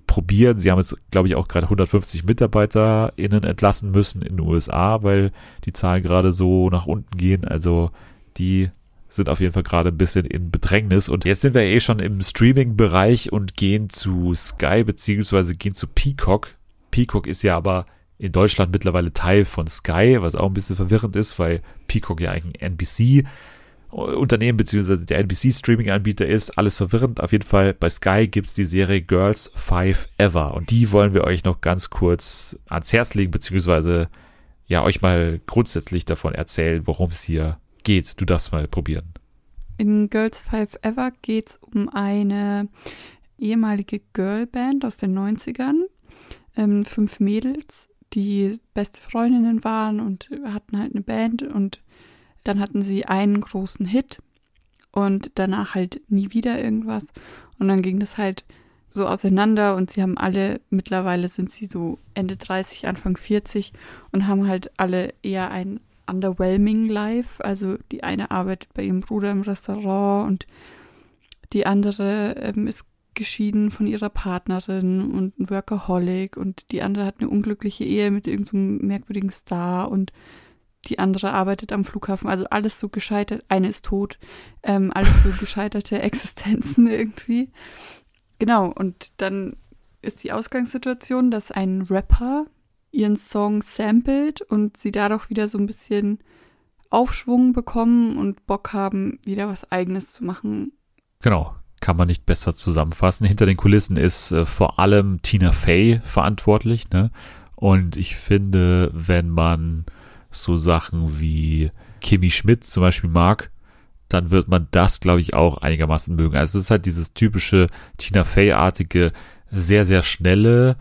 probieren. Sie haben jetzt, glaube ich, auch gerade 150 MitarbeiterInnen entlassen müssen in den USA, weil die Zahlen gerade so nach unten gehen. Also die sind auf jeden Fall gerade ein bisschen in Bedrängnis. Und jetzt sind wir eh schon im Streaming-Bereich und gehen zu Sky beziehungsweise gehen zu Peacock. Peacock ist ja aber in Deutschland mittlerweile Teil von Sky, was auch ein bisschen verwirrend ist, weil Peacock ja eigentlich ein NBC Unternehmen beziehungsweise der NBC-Streaming-Anbieter ist. Alles verwirrend. Auf jeden Fall bei Sky gibt es die Serie Girls Five Ever. Und die wollen wir euch noch ganz kurz ans Herz legen, beziehungsweise ja, euch mal grundsätzlich davon erzählen, worum es hier geht. Du darfst mal probieren. In Girls Five Ever geht es um eine ehemalige Girlband aus den 90ern. Ähm, fünf Mädels, die beste Freundinnen waren und hatten halt eine Band und dann hatten sie einen großen Hit und danach halt nie wieder irgendwas. Und dann ging das halt so auseinander und sie haben alle, mittlerweile sind sie so Ende 30, Anfang 40 und haben halt alle eher ein underwhelming Life. Also die eine arbeitet bei ihrem Bruder im Restaurant und die andere ähm, ist geschieden von ihrer Partnerin und ein Workaholic und die andere hat eine unglückliche Ehe mit irgendeinem merkwürdigen Star und die andere arbeitet am Flughafen. Also alles so gescheitert, eine ist tot, ähm, alles so gescheiterte (laughs) Existenzen irgendwie. Genau, und dann ist die Ausgangssituation, dass ein Rapper ihren Song samplet und sie dadurch wieder so ein bisschen Aufschwung bekommen und Bock haben, wieder was Eigenes zu machen. Genau, kann man nicht besser zusammenfassen. Hinter den Kulissen ist äh, vor allem Tina Fey verantwortlich. Ne? Und ich finde, wenn man so Sachen wie Kimi Schmidt zum Beispiel mag, dann wird man das, glaube ich, auch einigermaßen mögen. Also es ist halt dieses typische Tina Fey-artige, sehr, sehr schnelle,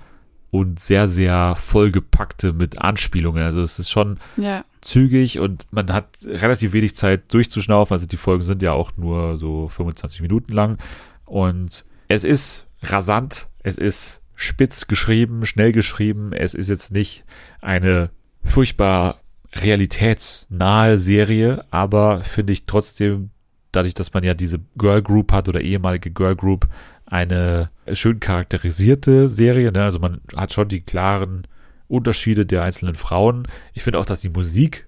und sehr, sehr vollgepackte mit Anspielungen. Also es ist schon Ja. zügig und man hat relativ wenig Zeit durchzuschnaufen. Also die Folgen sind ja auch nur so 25 Minuten lang. Und es ist rasant, es ist spitz geschrieben, schnell geschrieben. Es ist jetzt nicht eine furchtbar realitätsnahe Serie, aber finde ich trotzdem, dadurch, dass man ja diese Girl Group hat oder ehemalige Girl Group, eine schön charakterisierte Serie. Ne? Also man hat schon die klaren Unterschiede der einzelnen Frauen. Ich finde auch, dass die Musik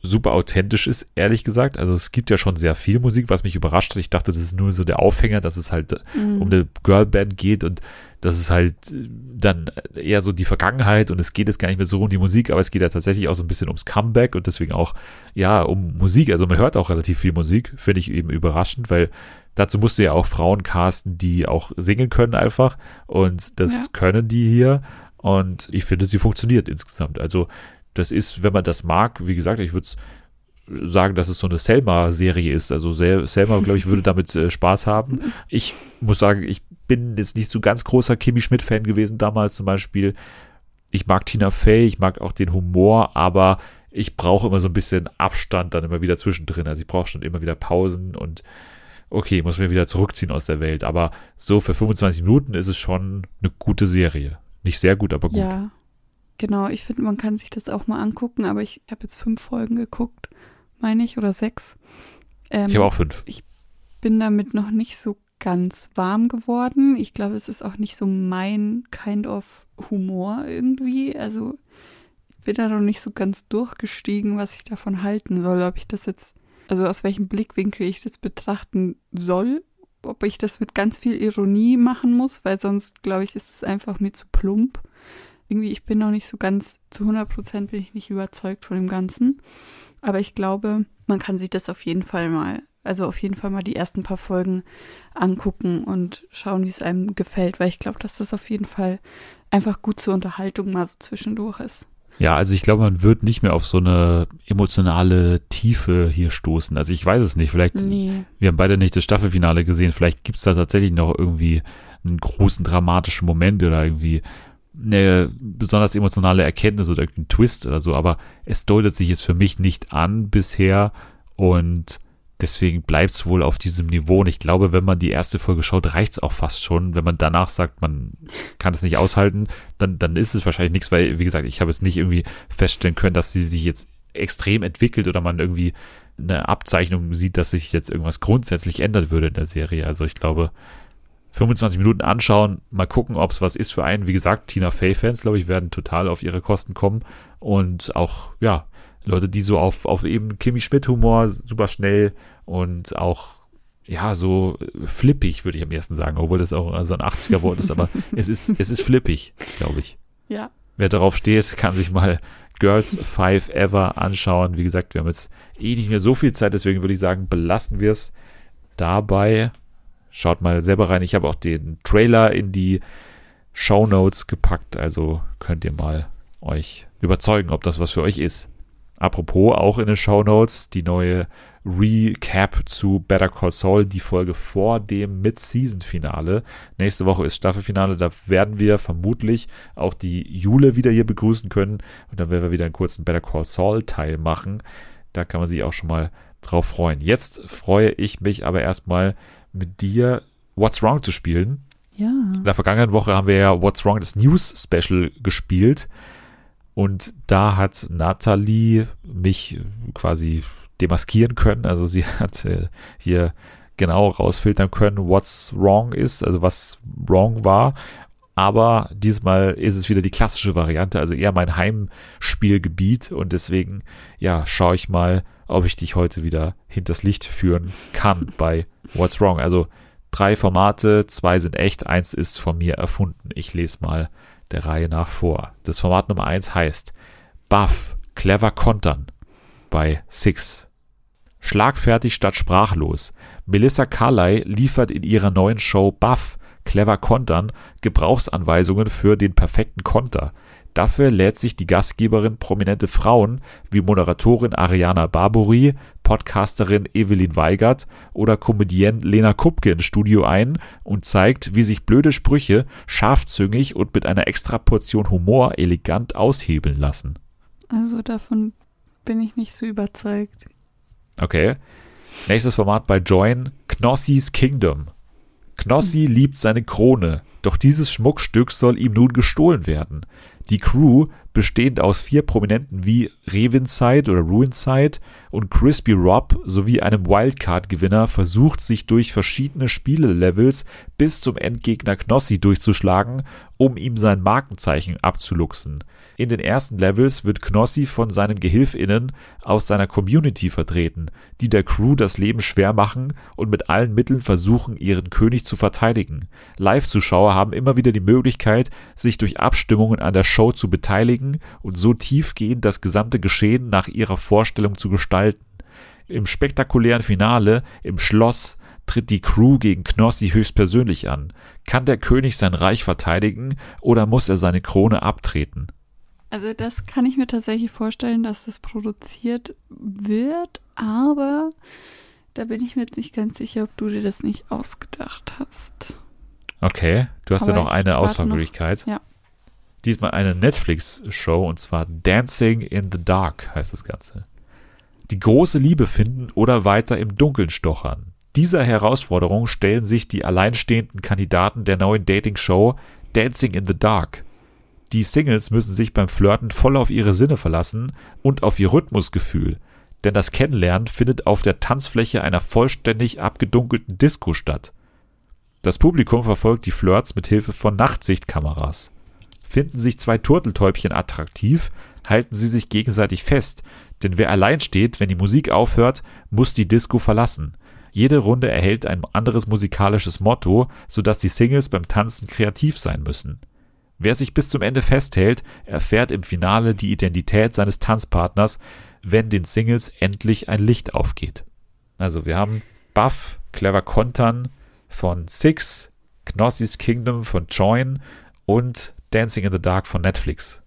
super authentisch ist, ehrlich gesagt. Also es gibt ja schon sehr viel Musik, was mich überrascht hat. Ich dachte, das ist nur so der Aufhänger, dass es halt Mhm. um eine Girlband geht und das ist halt äh, dann eher so die Vergangenheit und es geht jetzt gar nicht mehr so um die Musik, aber es geht ja tatsächlich auch so ein bisschen ums Comeback und deswegen auch, ja, um Musik. Also man hört auch relativ viel Musik, finde ich eben überraschend, weil dazu musst du ja auch Frauen casten, die auch singen können einfach und das Ja. können die hier und ich finde, sie funktioniert insgesamt. Also das ist, wenn man das mag, wie gesagt, ich würde sagen, dass es so eine Selma-Serie ist. Also Sel Selma, glaube ich, würde (laughs) damit äh, Spaß haben. Ich muss sagen, ich bin jetzt nicht so ganz großer Kimi Schmidt-Fan gewesen damals zum Beispiel. Ich mag Tina Fey, ich mag auch den Humor, aber ich brauche immer so ein bisschen Abstand dann immer wieder zwischendrin. Also ich brauche schon immer wieder Pausen und okay, muss mir wieder zurückziehen aus der Welt. Aber so für 25 Minuten ist es schon eine gute Serie. Nicht sehr gut, aber gut. Ja, genau. Ich finde, man kann sich das auch mal angucken, aber ich habe jetzt fünf Folgen geguckt, meine ich, oder sechs. Ähm, Ich habe auch fünf. bin damit noch nicht so ganz warm geworden. Ich glaube, es ist auch nicht so mein kind of Humor irgendwie. Also ich bin da noch nicht so ganz durchgestiegen, was ich davon halten soll. Ob ich das jetzt, also aus welchem Blickwinkel ich das betrachten soll. Ob ich das mit ganz viel Ironie machen muss, weil sonst, glaube ich, ist es einfach mir zu plump. Irgendwie, ich bin noch nicht so ganz, zu 100 Prozent bin ich nicht überzeugt von dem Ganzen. Aber ich glaube, man kann sich das auf jeden Fall mal, also auf jeden Fall mal die ersten paar Folgen angucken und schauen, wie es einem gefällt, weil ich glaube, dass das auf jeden Fall einfach gut zur Unterhaltung mal so zwischendurch ist. Ja, also ich glaube, man wird nicht mehr auf so eine emotionale Tiefe hier stoßen. Also ich weiß es nicht. Vielleicht, Nee. wir haben beide nicht das Staffelfinale gesehen. Vielleicht gibt es da tatsächlich noch irgendwie einen großen dramatischen Moment oder irgendwie eine besonders emotionale Erkenntnis oder irgendein Twist oder so. Aber es deutet sich jetzt für mich nicht an bisher und deswegen bleibt es wohl auf diesem Niveau. Und ich glaube, wenn man die erste Folge schaut, reicht es auch fast schon. Wenn man danach sagt, man kann es nicht aushalten, dann, dann ist es wahrscheinlich nichts, weil, wie gesagt, ich habe jetzt nicht irgendwie feststellen können, dass sie sich jetzt extrem entwickelt oder man irgendwie eine Abzeichnung sieht, dass sich jetzt irgendwas grundsätzlich ändern würde in der Serie. Also ich glaube, 25 Minuten anschauen, mal gucken, ob es was ist für einen. Wie gesagt, Tina Fey-Fans, glaube ich, werden total auf ihre Kosten kommen. Und auch, ja, Leute, die so auf, auf eben Kimi Schmidt-Humor super schnell und auch, ja, so flippig, würde ich am ersten sagen, obwohl das auch so ein 80er-Wort ist, aber (laughs) es ist, es ist flippig, glaube ich. Ja. Wer darauf steht, kann sich mal Girls Five Ever anschauen. Wie gesagt, wir haben jetzt eh nicht mehr so viel Zeit, deswegen würde ich sagen, belassen wir es dabei. Schaut mal selber rein. Ich habe auch den Trailer in die Show Notes gepackt, also könnt ihr mal euch überzeugen, ob das was für euch ist. Apropos, auch in den Show Notes die neue Recap zu Better Call Saul, die Folge vor dem Mid-Season-Finale. Nächste Woche ist Staffelfinale, da werden wir vermutlich auch die Jule wieder hier begrüßen können und dann werden wir wieder einen kurzen Better Call Saul-Teil machen. Da kann man sich auch schon mal drauf freuen. Jetzt freue ich mich aber erstmal mit dir What's Wrong zu spielen. Ja. In der vergangenen Woche haben wir ja What's Wrong, das News Special gespielt. Und da hat Nathalie mich quasi demaskieren können. Also sie (laughs) hat äh, hier genau rausfiltern können, what's wrong ist, also was wrong war. Aber diesmal ist es wieder die klassische Variante, also eher mein Heimspielgebiet. Und deswegen, ja, schaue ich mal, ob ich dich heute wieder hinters Licht führen kann (laughs) bei What's Wrong. Also drei Formate, zwei sind echt, eins ist von mir erfunden. Ich lese mal der Reihe nach vor. Das Format Nummer eins heißt Buff, clever kontern bei Six. Schlagfertig statt sprachlos. Melissa Carley liefert in ihrer neuen Show Buff clever kontern, Gebrauchsanweisungen für den perfekten Konter. Dafür lädt sich die Gastgeberin prominente Frauen wie Moderatorin Ariana Barbouri, Podcasterin Evelyn Weigert oder Comedienne Lena Kupke ins Studio ein und zeigt, wie sich blöde Sprüche scharfzüngig und mit einer extra Portion Humor elegant aushebeln lassen. Also davon bin ich nicht so überzeugt. Okay. Nächstes Format bei Join, Knossis Kingdom. Knossi liebt seine Krone, doch dieses Schmuckstück soll ihm nun gestohlen werden. Die Crew, bestehend aus vier Prominenten wie Revinside oder Ruinside und Crispy Rob sowie einem Wildcard-Gewinner, versucht sich durch verschiedene Spielelevels bis zum Endgegner Knossi durchzuschlagen, um ihm sein Markenzeichen abzuluxen. In den ersten Levels wird Knossi von seinen GehilfInnen aus seiner Community vertreten, die der Crew das Leben schwer machen und mit allen Mitteln versuchen, ihren König zu verteidigen. Live-Zuschauer haben immer wieder die Möglichkeit, sich durch Abstimmungen an der Show zu beteiligen und so tiefgehend das gesamte Geschehen nach ihrer Vorstellung zu gestalten. Im spektakulären Finale im Schloss tritt die Crew gegen Knossi höchstpersönlich an. Kann der König sein Reich verteidigen oder muss er seine Krone abtreten? Also das kann ich mir tatsächlich vorstellen, dass das produziert wird, aber da bin ich mir jetzt nicht ganz sicher, ob du dir das nicht ausgedacht hast. Okay, du hast Aber ja noch eine Auswahlmöglichkeit. noch. Ja. Diesmal eine Netflix-Show und zwar Dancing in the Dark heißt das Ganze. Die große Liebe finden oder weiter im Dunkeln stochern. Dieser Herausforderung stellen sich die alleinstehenden Kandidaten der neuen Dating-Show Dancing in the Dark. Die Singles müssen sich beim Flirten voll auf ihre Sinne verlassen und auf ihr Rhythmusgefühl, denn das Kennenlernen findet auf der Tanzfläche einer vollständig abgedunkelten Disco statt. Das Publikum verfolgt die Flirts mit Hilfe von Nachtsichtkameras. Finden sich zwei Turteltäubchen attraktiv, halten sie sich gegenseitig fest, denn wer allein steht, wenn die Musik aufhört, muss die Disco verlassen. Jede Runde erhält ein anderes musikalisches Motto, sodass die Singles beim Tanzen kreativ sein müssen. Wer sich bis zum Ende festhält, erfährt im Finale die Identität seines Tanzpartners, wenn den Singles endlich ein Licht aufgeht. Also wir haben Buff, Clever Kontern von Six, Knossis Kingdom von Join und Dancing in the Dark von Netflix.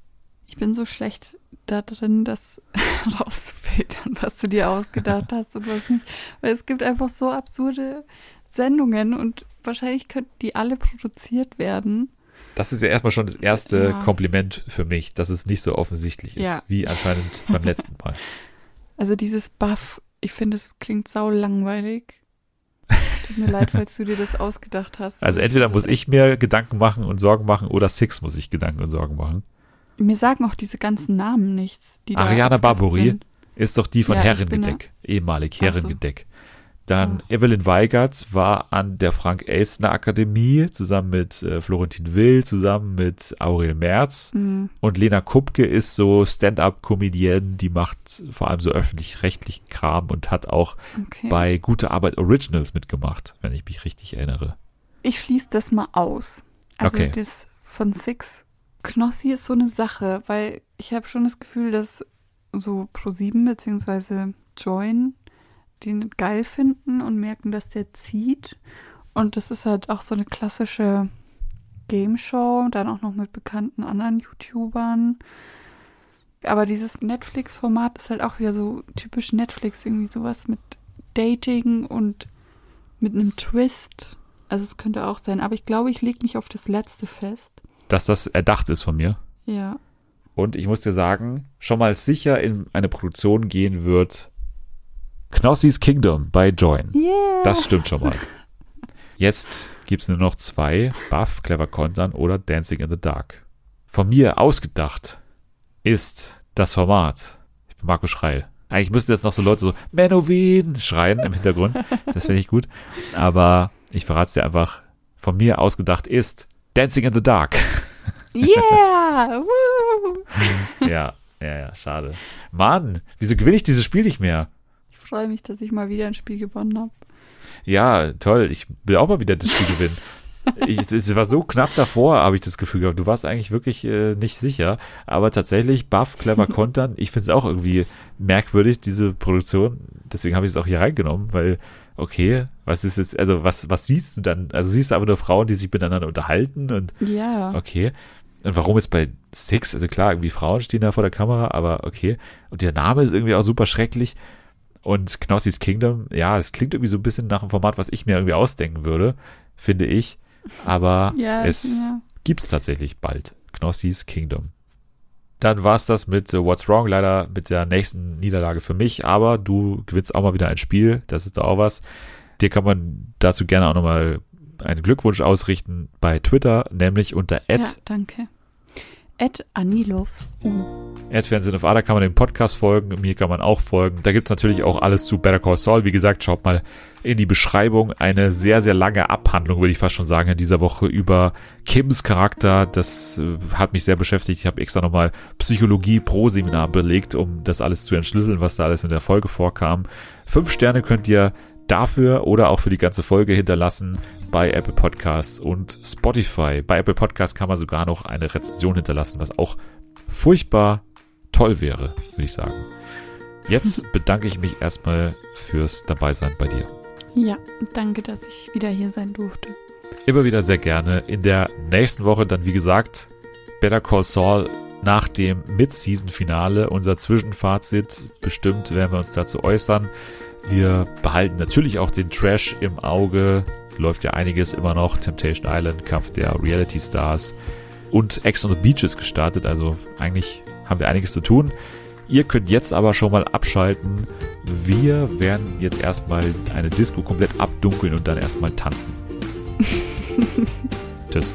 Ich bin so schlecht da drin, das (laughs) rauszufiltern, was du dir ausgedacht hast und was nicht. Weil es gibt einfach so absurde Sendungen und wahrscheinlich könnten die alle produziert werden. Das ist ja erstmal schon das erste Ja. Kompliment für mich, dass es nicht so offensichtlich ist, Ja. wie anscheinend beim letzten Mal. (laughs) Also dieses Buff, ich finde, es klingt sau langweilig. Tut mir leid, falls du dir das ausgedacht hast. Also entweder muss ich mir Gedanken machen und Sorgen machen oder Six muss ich Gedanken und Sorgen machen. Mir sagen auch diese ganzen Namen nichts. Die Ariana sind. ist doch die von Ja, Herrengedeck, ehemalig. Herrengedeck. Dann Ah. Evelyn Weigert war an der Frank-Elstner Akademie zusammen mit äh, Florentin Will, zusammen mit Aurel Merz. Mhm. Und Lena Kupke ist so Stand-up-Comedienne, die macht vor allem so öffentlich-rechtlichen Kram und hat auch Okay. bei Gute Arbeit Originals mitgemacht, wenn ich mich richtig erinnere. Ich schließe das mal aus. Also Okay. das von Six. Knossi ist so eine Sache, weil ich habe schon das Gefühl, dass so Pro7 bzw. Join den geil finden und merken, dass der zieht. Und das ist halt auch so eine klassische Game Show, dann auch noch mit bekannten anderen YouTubern. Aber dieses Netflix-Format ist halt auch wieder so typisch Netflix, irgendwie sowas mit Dating und mit einem Twist. Also es könnte auch sein, aber ich glaube, ich lege mich auf das letzte fest. Dass das erdacht ist von mir. Ja. Und ich muss dir sagen, schon mal sicher in eine Produktion gehen wird Knossis Kingdom bei Join. Yeah. Das stimmt schon mal. Jetzt gibt es nur noch zwei, Buff, Clever Kontern oder Dancing in the Dark. Von mir ausgedacht ist das Format. Ich bin Marco Schreil. Eigentlich müssten jetzt noch so Leute so Menowin schreien im Hintergrund. Das finde ich gut. Aber ich verrate es dir einfach. Von mir ausgedacht ist Dancing in the Dark. Yeah. Woo. ja, ja, ja, schade. Mann, wieso gewinne ich dieses Spiel nicht mehr? Freue mich, dass ich mal wieder ein Spiel gewonnen habe. Ja, toll. Ich will auch mal wieder das Spiel gewinnen. (laughs) Ich, es- war so knapp davor, habe ich das Gefühl gehabt. Du warst eigentlich wirklich äh, nicht sicher. Aber tatsächlich, Buff, clever (laughs) kontern. Ich finde es auch irgendwie merkwürdig, diese Produktion. Deswegen habe ich es auch hier reingenommen, weil okay, was ist jetzt, also was, was siehst du dann? Also siehst du einfach nur Frauen, die sich miteinander unterhalten und Ja. okay. Und warum ist bei Six, also klar, irgendwie Frauen stehen da vor der Kamera, aber okay. Und der Name ist irgendwie auch super schrecklich. Und Knossis Kingdom, ja, es klingt irgendwie so ein bisschen nach einem Format, was ich mir irgendwie ausdenken würde, finde ich. Aber (laughs) Ja, es ja. gibt's tatsächlich bald. Knossis Kingdom. Dann war's das mit What's Wrong, leider mit der nächsten Niederlage für mich, aber du gewinnst auch mal wieder ein Spiel, das ist da auch was. Dir kann man dazu gerne auch nochmal einen Glückwunsch ausrichten bei Twitter, nämlich unter Ja, danke. Ed Anilovs U. Fernsehen auf A, da kann man dem Podcast folgen, mir kann man auch folgen. Da gibt's natürlich auch alles zu Better Call Saul. Wie gesagt, schaut mal in die Beschreibung. Eine sehr, sehr lange Abhandlung, würde ich fast schon sagen, in dieser Woche über Kims Charakter. Das äh, hat mich sehr beschäftigt. Ich habe extra nochmal Psychologie pro Seminar belegt, um das alles zu entschlüsseln, was da alles in der Folge vorkam. Fünf Sterne könnt ihr dafür oder auch für die ganze Folge hinterlassen bei Apple Podcasts und Spotify. Bei Apple Podcasts kann man sogar noch eine Rezension hinterlassen, was auch furchtbar toll wäre, würde ich sagen. Jetzt (laughs) bedanke ich mich erstmal fürs Dabeisein bei dir. Ja, danke, dass ich wieder hier sein durfte. Immer wieder sehr gerne. In der nächsten Woche dann, wie gesagt, Better Call Saul nach dem Mid-Season-Finale, unser Zwischenfazit. Bestimmt werden wir uns dazu äußern. Wir behalten natürlich auch den Trash im Auge. Läuft ja einiges immer noch. Temptation Island, Kampf der Reality Stars und Ex on the Beach ist gestartet. Also eigentlich haben wir einiges zu tun. Ihr könnt jetzt aber schon mal abschalten. Wir werden jetzt erstmal eine Disco komplett abdunkeln und dann erstmal tanzen. (laughs) Tschüss.